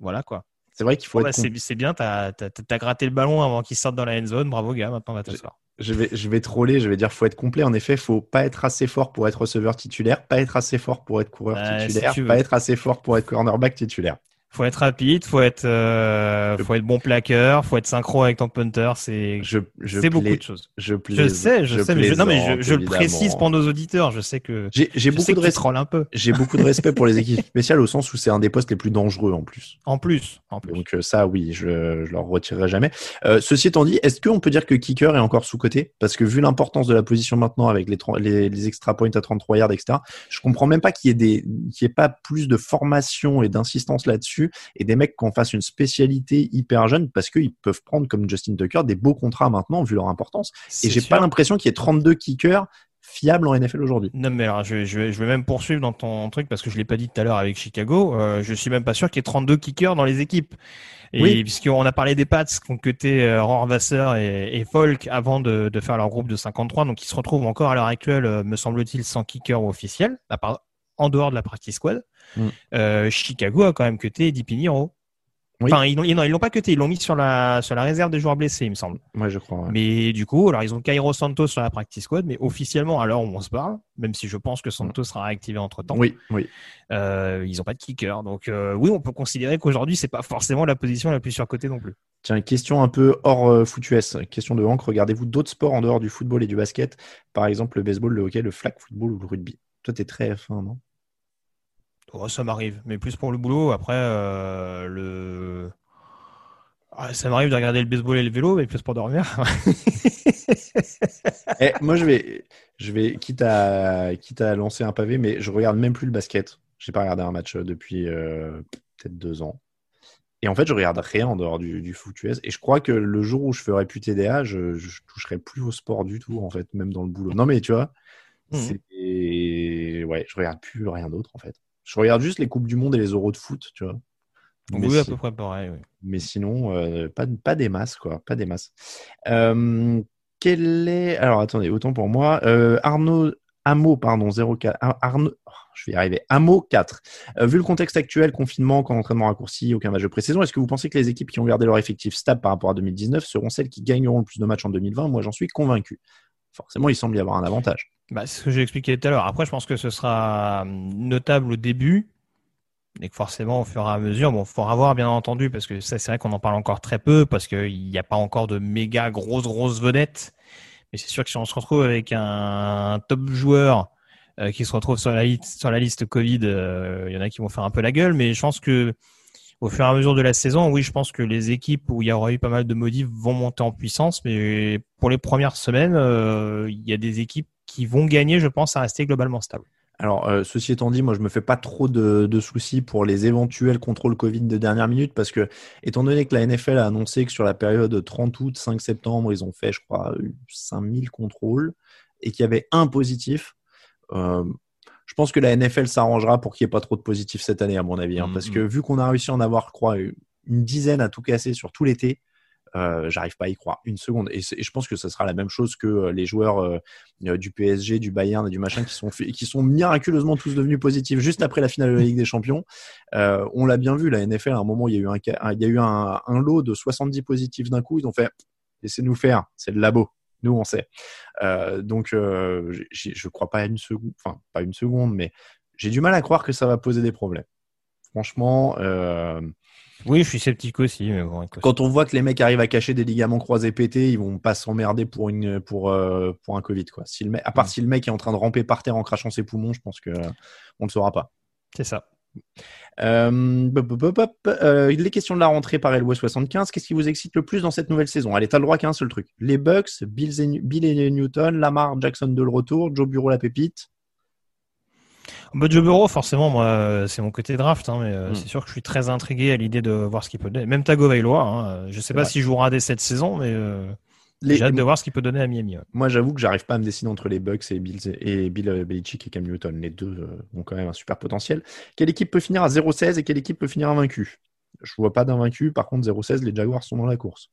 voilà quoi. C'est vrai qu'il faut Bon, bah, être. c'est bien, t'as as, t'as gratté le ballon avant qu'il sorte dans la end zone, bravo gars, maintenant on va t'asseoir. Je vais, je vais troller, je vais dire faut être complet. En effet, faut pas être assez fort pour être receveur titulaire, pas être assez fort pour être coureur si titulaire, pas être assez fort pour être cornerback titulaire. Faut être rapide, faut être, euh, faut être bon plaqueur, faut être synchro avec ton punter, c'est Je, je c'est beaucoup de choses. Je, Je sais, je, sais, mais je, non mais je, le précise pour nos auditeurs. Je sais que J'ai beaucoup de respect. un peu. J'ai beaucoup de respect pour les (laughs) équipes spéciales au sens où c'est un des postes les plus dangereux en plus. En plus, en plus. Donc euh, ça, oui, je, je leur retirerai jamais. Euh, ceci étant dit, est-ce qu'on peut dire que kicker est encore sous-coté? Parce que vu l'importance de la position maintenant avec les, les, les extra points à 33 yards, etc., je comprends même pas qu'il y ait des, qu'il y ait pas plus de formation et d'insistance là-dessus et des mecs qu'on fasse une spécialité hyper jeune parce qu'ils peuvent prendre comme Justin Tucker des beaux contrats maintenant vu leur importance. Et j'ai pas l'impression qu'il y ait 32 kickers fiables en NFL aujourd'hui. Non mais alors je, je, vais, je vais même poursuivre dans ton truc parce que je l'ai pas dit tout à l'heure avec Chicago. Euh, je suis même pas sûr qu'il y ait 32 kickers dans les équipes. Et Oui. puisqu'on a parlé des Pats qui ont cuté euh, et, et Folk avant de, de faire leur groupe de 53, donc ils se retrouvent encore à l'heure actuelle, euh, me semble-t-il, sans kicker officiel, à part- en dehors de la practice squad. Mm. Euh, Chicago a quand même cuté Eddie Pinheiro. Oui. Enfin, ils l'ont, l'ont pas cuté, ils l'ont mis sur la, sur la réserve des joueurs blessés, il me semble. Moi, je crois. ouais. Mais du coup, alors ils ont Cairo Santos sur la practice squad, mais officiellement, à l'heure où on se parle, même si je pense que Santos sera réactivé entre temps, Oui, oui. euh, ils ont pas de kicker. Donc euh, oui, on peut considérer qu'aujourd'hui, c'est pas forcément la position la plus surcotée non plus. Tiens, question un peu hors euh, foot US. Question de Hank. Regardez-vous d'autres sports en dehors du football et du basket? Par exemple, le baseball, le hockey, le flag football ou le rugby? Toi, t'es très F1, non? Oh, ça m'arrive, mais plus pour le boulot. Après, euh, le Ah, ça m'arrive de regarder le baseball et le vélo, mais plus pour dormir. (laughs) Eh, Moi, je vais, je vais quitte, à, quitte à lancer un pavé, mais je regarde même plus le basket. J'ai pas regardé un match depuis euh, peut-être deux ans. Et en fait, je regarde rien en dehors du, du foot US. Et je crois que le jour où je ferai plus TDA, je, je toucherai plus au sport du tout, en fait, même dans le boulot. Non, mais tu vois, Mhm. c'est. Ouais, je regarde plus rien d'autre, en fait. Je regarde juste les Coupes du Monde et les Euros de foot, tu vois. Oui, à peu près pareil. Oui. mais sinon, euh, pas, pas des masses, quoi. Pas des masses. Euh, quel est. Alors, attendez, autant pour moi. Euh, Arnaud. Amo, pardon, 04. Ar- Arnaud. oh, je vais y arriver. Amo 4. Euh, vu le contexte actuel, confinement, camp d'entraînement raccourci, aucun match de pré-saison, est-ce que vous pensez que les équipes qui ont gardé leur effectif stable par rapport à 2019 seront celles qui gagneront le plus de matchs en 2020 Moi, j'en suis convaincu. Forcément, il semble y avoir un avantage. Bah, ce que j'ai expliqué tout à l'heure. Après, je pense que ce sera hum, notable au début. Et que forcément, au fur et à mesure, bon, faudra voir, bien entendu, parce que ça, c'est vrai qu'on en parle encore très peu, parce qu'il n'y a pas encore de méga grosses, grosses vedettes. Mais c'est sûr que si on se retrouve avec un top joueur euh, qui se retrouve sur la, liste, sur la liste Covid, euh, il y en a qui vont faire un peu la gueule, mais je pense que au fur et à mesure de la saison, oui, je pense que les équipes où il y aura eu pas mal de modifs vont monter en puissance, mais pour les premières semaines, euh, il y a des équipes qui vont gagner, je pense, à rester globalement stable. Alors, euh, ceci étant dit, moi, je me fais pas trop de, de soucis pour les éventuels contrôles Covid de dernière minute parce que, étant donné que la NFL a annoncé que sur la période 30 août, 5 septembre, ils ont fait, je crois, 5000 contrôles et qu'il y avait un positif, euh, je pense que la NFL s'arrangera pour qu'il n'y ait pas trop de positifs cette année, à mon avis. hein, Mhm. parce que vu qu'on a réussi à en avoir, je crois, une dizaine à tout casser sur tout l'été, euh, j'arrive pas à y croire une seconde. Et, je pense que ce sera la même chose que euh, les joueurs euh, du PSG, du Bayern et du machin qui sont, qui sont miraculeusement tous devenus positifs juste après la finale de la Ligue des Champions. On l'a bien vu, la NFL, à un moment, il y a eu un, il y a eu un, un lot de 70 positifs d'un coup. Ils ont fait, laissez-nous faire, c'est le labo. Nous, on sait. Euh, donc, euh, je crois pas une seconde, enfin, pas une seconde, mais j'ai du mal à croire que ça va poser des problèmes. Franchement, euh, Oui, je suis sceptique aussi. Mais bon, écoute. Quand on voit que les mecs arrivent à cacher des ligaments croisés pétés, ils vont pas s'emmerder pour une pour euh, pour un Covid quoi. Si le mec, à part Mm. si le mec est en train de ramper par terre en crachant ses poumons, je pense que euh, on ne saura pas. C'est ça. Euh. Euh, les questions de la rentrée par LW 75. Qu'est-ce qui vous excite le plus dans cette nouvelle saison? Allez, t'as le droit qu'à un seul truc. Les Bucks, Bill et, Bill et Newton, Lamar Jackson de le retour, Joe Bureau la pépite. Bah, Joe Burrow, forcément, moi, euh, c'est mon côté draft, hein, mais euh, Mm. c'est sûr que je suis très intrigué à l'idée de voir ce qu'il peut donner. Même Tagovailoa, hein, je sais pas vrai. s'il jouera dès cette saison, mais euh, Les- j'ai hâte de voir ce qu'il peut donner à Miami. ouais. Moi, j'avoue que j'arrive pas à me décider entre les Bucks et Bill, et Bill euh, Belichick et Cam Newton. Les deux euh, ont quand même un super potentiel. Quelle équipe peut finir à 0-16 et quelle équipe peut finir invaincue? Je vois pas d'invaincu. Par contre, 0-16, les Jaguars sont dans la course.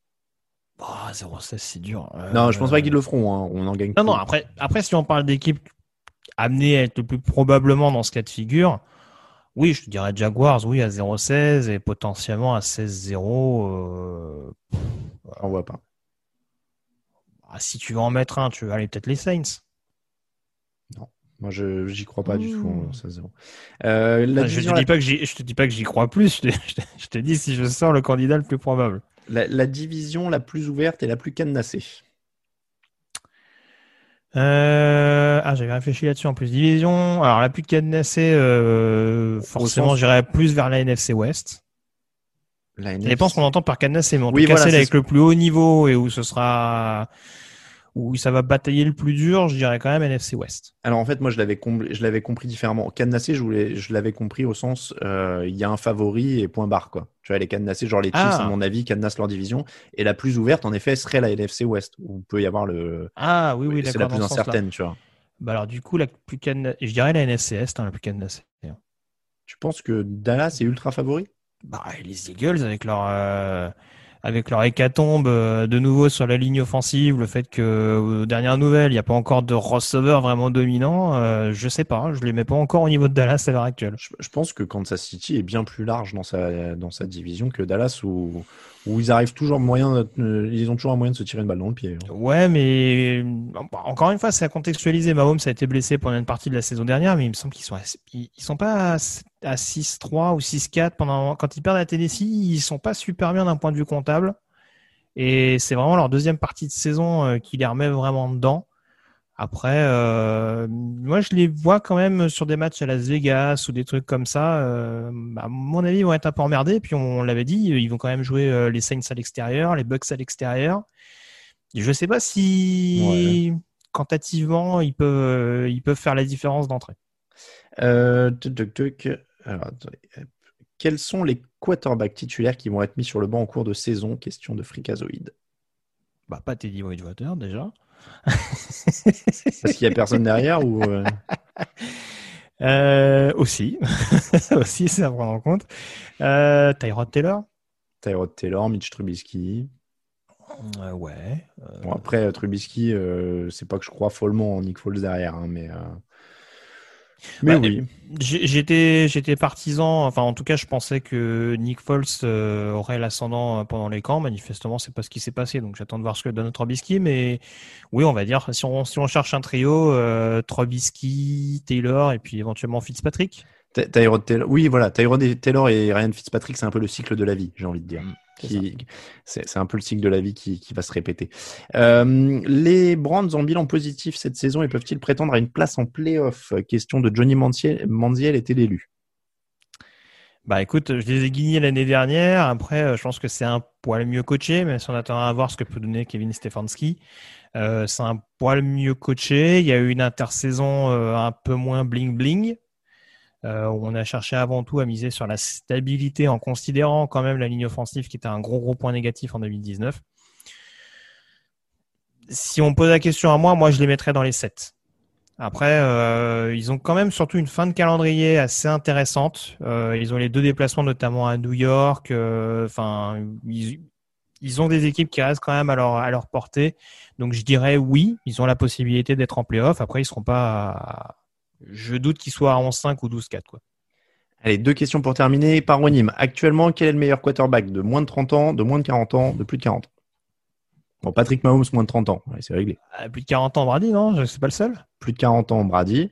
Ah, 0-16, c'est dur. Euh, Non, je pense pas qu'ils le feront. hein. On en gagne. Non, non, après, après, si on parle d'équipe amenée à être le plus probablement dans ce cas de figure, oui, je te dirais Jaguars, oui, à 0-16 et potentiellement à 16-0. euh, On voit pas. ah, si tu veux en mettre un, tu vas aller peut-être les Saints. Moi, je j'y crois pas du tout. Mmh. en 16-0. Euh, la Ah, je, division te la- dis pas que j'y- je te dis pas que j'y crois plus, je te, je te- je te dis si je sors le candidat le plus probable. La, la division la plus ouverte et la plus cadenassée. Euh, Ah, j'avais réfléchi là-dessus en plus. Division, alors la plus cadenassée, euh, forcément, j'irais plus vers la NFC West. La Ça NFC. dépend ce qu'on entend par cadenassée, mais en Oui, tout cas, voilà, celle c'est avec le plus haut niveau et où ce sera, où ça va batailler le plus dur, je dirais quand même NFC West. Alors en fait, moi, je l'avais je l'avais compris différemment. Cadenassé, je voulais, je l'avais compris au sens, euh, il y a un favori et point barre quoi. Tu vois, les cadenassés, genre les Chiefs, Ah. à mon avis, cadenassent leur division. Et la plus ouverte, en effet, serait la NFC West, où peut y avoir le. Ah oui, oui, c'est la plus incertaine, tu vois. Bah alors du coup, la plus je dirais la NFC Est, hein, la plus cadenassée. Tu penses que Dallas est ultra favori? Bah, les Eagles avec leur euh, avec leur hécatombe euh, de nouveau sur la ligne offensive, le fait que aux dernières nouvelles, il n'y a pas encore de receveur vraiment dominant, euh, je sais pas, je les mets pas encore au niveau de Dallas à l'heure actuelle. je, pense que Kansas City est bien plus large dans sa, dans sa division que Dallas, où, où ils arrivent toujours moyen, euh, ils ont toujours un moyen de se tirer une balle dans le pied. hein. Ouais, mais bah, encore une fois, c'est à contextualiser. Mahomes a été blessé pendant une partie de la saison dernière, mais il me semble qu'ils sont à- ils sont pas à, à 6-3 ou 6-4 pendant quand ils perdent à Tennessee, ils sont pas super bien d'un point de vue comptable. Et c'est vraiment leur deuxième partie de saison euh, qui les remet vraiment dedans. Après, euh, moi, je les vois quand même sur des matchs à Las Vegas ou des trucs comme ça. euh, à mon avis, ils vont être un peu emmerdés. Puis on, l'avait dit, ils vont quand même jouer euh, les Saints à l'extérieur, les Bucks à l'extérieur. Je sais pas si quantitativement ils peuvent euh, ils peuvent faire la différence d'entrée. Euh, tuc, tuc. Alors. Quels sont les quarterbacks titulaires qui vont être mis sur le banc en cours de saison? Question de fricazoïde. Bah pas Teddy Bridgewater déjà. Parce qu'il n'y a personne derrière ou euh, (laughs) Euh, aussi, (laughs) aussi c'est à prendre en compte. Euh, Tyrod Taylor? Tyrod Taylor, Mitch Trubisky Euh, ouais. Bon, après, Trubisky, c'est pas que je crois follement en Nick Foles derrière, hein, mais, mais Bah, oui. J'étais j'étais partisan, enfin en tout cas je pensais que Nick Foles euh, aurait l'ascendant euh, pendant les camps. Manifestement c'est pas ce qui s'est passé, donc j'attends de voir ce que donne Trubisky. Mais oui, on va dire si on si on cherche un trio, euh, Trubisky, Taylor et puis éventuellement Fitzpatrick. Ty- Tyrod Taylor, oui, voilà, Tyrod et- Taylor et Ryan Fitzpatrick, c'est un peu le cycle de la vie, j'ai envie de dire. Mm, c'est un peu le cycle de la vie qui, qui va se répéter. Euh, les Browns en bilan positif cette saison et peuvent-ils prétendre à une place en playoff? Question de Johnny Manziel, Manziel était l'élu. Bah écoute, je les ai guignés l'année dernière. Après, euh, je pense que c'est un poil mieux coaché, mais si on attend à voir ce que peut donner Kevin Stefanski, euh, c'est un poil mieux coaché. Il y a eu une intersaison euh, un peu moins bling bling. Euh, on a cherché avant tout à miser sur la stabilité en considérant quand même la ligne offensive qui était un gros gros point négatif en 2019. Si on pose la question à moi, moi je les mettrais dans les 7. Après, euh, ils ont quand même surtout une fin de calendrier assez intéressante. Euh, ils ont les deux déplacements, notamment à New York. euh, Enfin, ils, ont des équipes qui restent quand même à leur, à leur portée. Donc, je dirais oui, ils ont la possibilité d'être en playoff. Après, ils seront pas. Je doute qu'ils soient à 11-5 ou 12-4. Quoi. Allez, deux questions pour terminer. Paronyme, actuellement, quel est le meilleur quarterback de moins de 30 ans, de moins de 40 ans, de plus de 40 Bon, Patrick Mahomes, moins de 30 ans, c'est réglé. À plus de 40 ans, Brady, non? Je- C'est pas le seul Plus de 40 ans, Brady.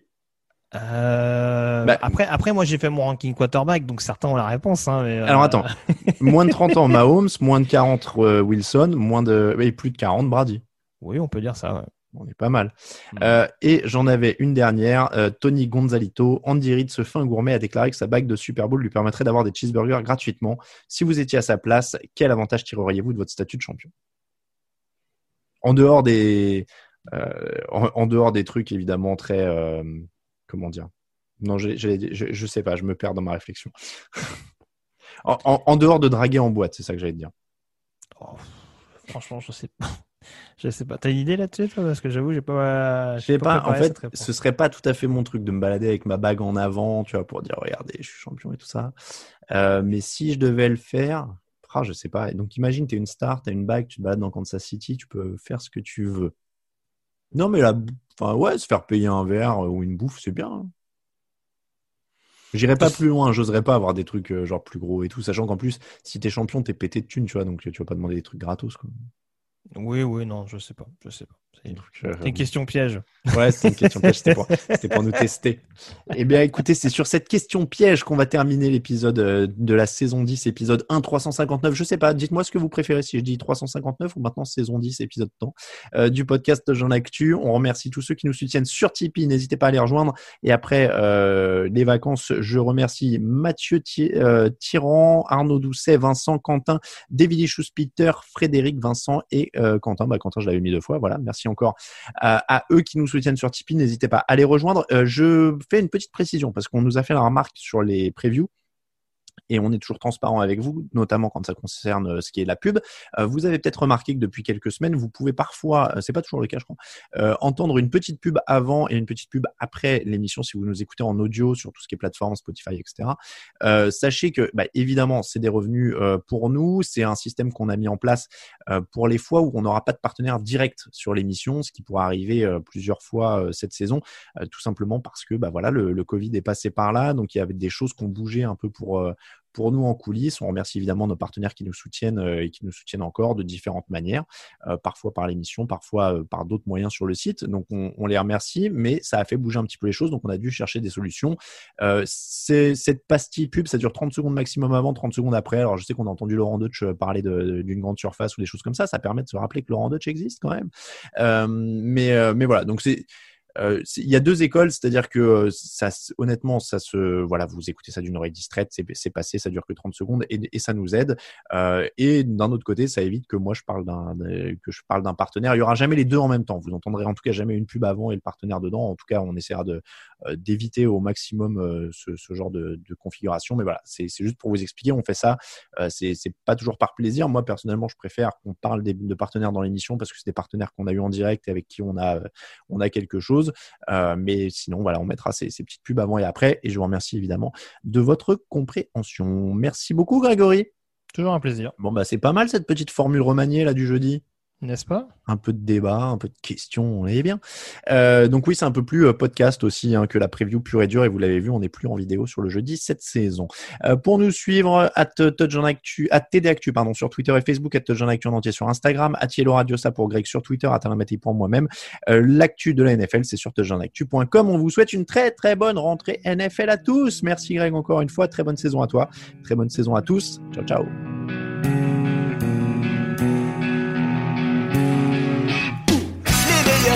Euh, Bah, après, après, moi, j'ai fait mon ranking quarterback, donc certains ont la réponse. Hein, mais, euh, Alors attends, (laughs) moins de 30 ans Mahomes, moins de 40 euh, Wilson, moins de et plus de 40 Brady. Oui, on peut dire ça. ouais. On est pas mal. Mm. Euh, et j'en avais une dernière. euh, Tony Gonzalito, Andy Reid, ce fin gourmet, a déclaré que sa bague de Super Bowl lui permettrait d'avoir des cheeseburgers gratuitement. Si vous étiez à sa place, quel avantage tireriez-vous de votre statut de champion? En dehors des, euh, en, en dehors des trucs évidemment très, comment dire? Non, je, je sais pas, je me perds dans ma réflexion. (laughs) en, en- en dehors de draguer en boîte, c'est ça que j'allais te dire. Oh, franchement, je sais pas. Je sais pas. T'as une idée là-dessus, toi? Parce que j'avoue, j'ai pas. Je sais pas, en fait, ce serait pas tout à fait mon truc de me balader avec ma bague en avant, tu vois, pour dire regardez, je suis champion et tout ça. Euh, mais si je devais le faire, ah, je sais pas. Donc imagine, tu es une star, tu as une bague, tu te balades dans Kansas City, tu peux faire ce que tu veux. Non, mais là, enfin, ouais, se faire payer un verre ou une bouffe, c'est bien. hein. J'irai pas plus loin, j'oserais pas avoir des trucs euh, genre plus gros et tout, sachant qu'en plus, si t'es champion, t'es pété de thunes, tu vois, donc tu vas pas demander des trucs gratos, quoi. Oui, oui, non, je sais pas. Je sais pas. C'est Euh, c'est une question piège. Ouais, c'était une question piège, c'était pour, (laughs) c'était pour nous tester. Eh bien, écoutez, c'est sur cette question piège qu'on va terminer l'épisode euh, de la saison 10, épisode 1, 359. Je sais pas, dites-moi ce que vous préférez, si je dis 359 ou maintenant saison 10, épisode temps, euh, du podcast Jean Actu. On remercie tous ceux qui nous soutiennent sur Tipeee, n'hésitez pas à les rejoindre. Et après euh, les vacances, je remercie Mathieu Thi- euh, Tyran, Arnaud Doucet, Vincent, Quentin, David Ichus, Peter, Frédéric, Vincent et Quentin. Bah, Quentin, je l'avais mis deux fois, voilà, merci encore à, à eux qui nous soutiennent sur Tipeee. N'hésitez pas à les rejoindre. Euh, je fais une petite précision parce qu'on nous a fait la remarque sur les previews. Et on est toujours transparent avec vous, notamment quand ça concerne euh, ce qui est la pub. Euh, vous avez peut-être remarqué que depuis quelques semaines, vous pouvez parfois, euh, c'est pas toujours le cas, je crois, entendre une petite pub avant et une petite pub après l'émission si vous nous écoutez en audio sur tout ce qui est plateforme, Spotify, etc. Sachez que, bah, évidemment, c'est des revenus pour nous. C'est un système qu'on a mis en place pour les fois où on n'aura pas de partenaire direct sur l'émission, ce qui pourra arriver plusieurs fois cette saison, tout simplement parce que bah voilà le, le Covid est passé par là, donc il y avait des choses qui ont bougé un peu pour pour nous en coulisses. On remercie évidemment nos partenaires qui nous soutiennent euh, et qui nous soutiennent encore de différentes manières, euh, parfois par l'émission, parfois euh, par d'autres moyens sur le site. Donc on, les remercie, mais ça a fait bouger un petit peu les choses, donc on a dû chercher des solutions. Cette pastille pub, ça dure 30 secondes maximum avant, 30 secondes après. Alors je sais qu'on a entendu Laurent Deutsch parler d'une grande surface ou des choses comme ça. Ça permet de se rappeler que Laurent Deutsch existe quand même. Mais, mais voilà, donc c'est euh, il y a deux écoles, c'est-à-dire que euh, ça, honnêtement, ça se, voilà, vous écoutez ça d'une oreille distraite, c'est passé, ça dure que 30 secondes et, et ça nous aide. Euh, et d'un autre côté, ça évite que moi je parle d'un, que je parle d'un partenaire. Il y aura jamais les deux en même temps. Vous entendrez en tout cas jamais une pub avant et le partenaire dedans. En tout cas, on essaiera de euh, d'éviter au maximum euh, ce, ce genre de, de configuration. Mais voilà, c'est juste pour vous expliquer. On fait ça. C'est pas toujours par plaisir. Moi personnellement, je préfère qu'on parle de partenaires dans l'émission parce que c'est des partenaires qu'on a eu en direct et avec qui on a on a quelque chose. Euh, mais sinon, voilà, on mettra ces, ces petites pubs avant et après. Et je vous remercie évidemment de votre compréhension. Merci beaucoup, Grégory. Toujours un plaisir. Bon, bah, c'est pas mal cette petite formule remaniée là du jeudi. N'est-ce pas? Un peu de débat, un peu de questions, on est bien. Euh, donc oui, c'est un peu plus euh, podcast aussi hein, que la preview pure et dure. Et vous l'avez vu, on n'est plus en vidéo sur le jeudi cette saison. Euh, pour nous suivre, at TD Actu, pardon, sur Twitter et Facebook, at Actu en entier sur Instagram, at Yellow Radio, ça pour Greg sur Twitter, at Alain pour moi-même. L'actu de la NFL, c'est sur touchdownactu.com. On vous souhaite une très très bonne rentrée NFL à tous. Merci Greg encore une fois. Très bonne saison à toi. Très bonne saison à tous. Ciao ciao.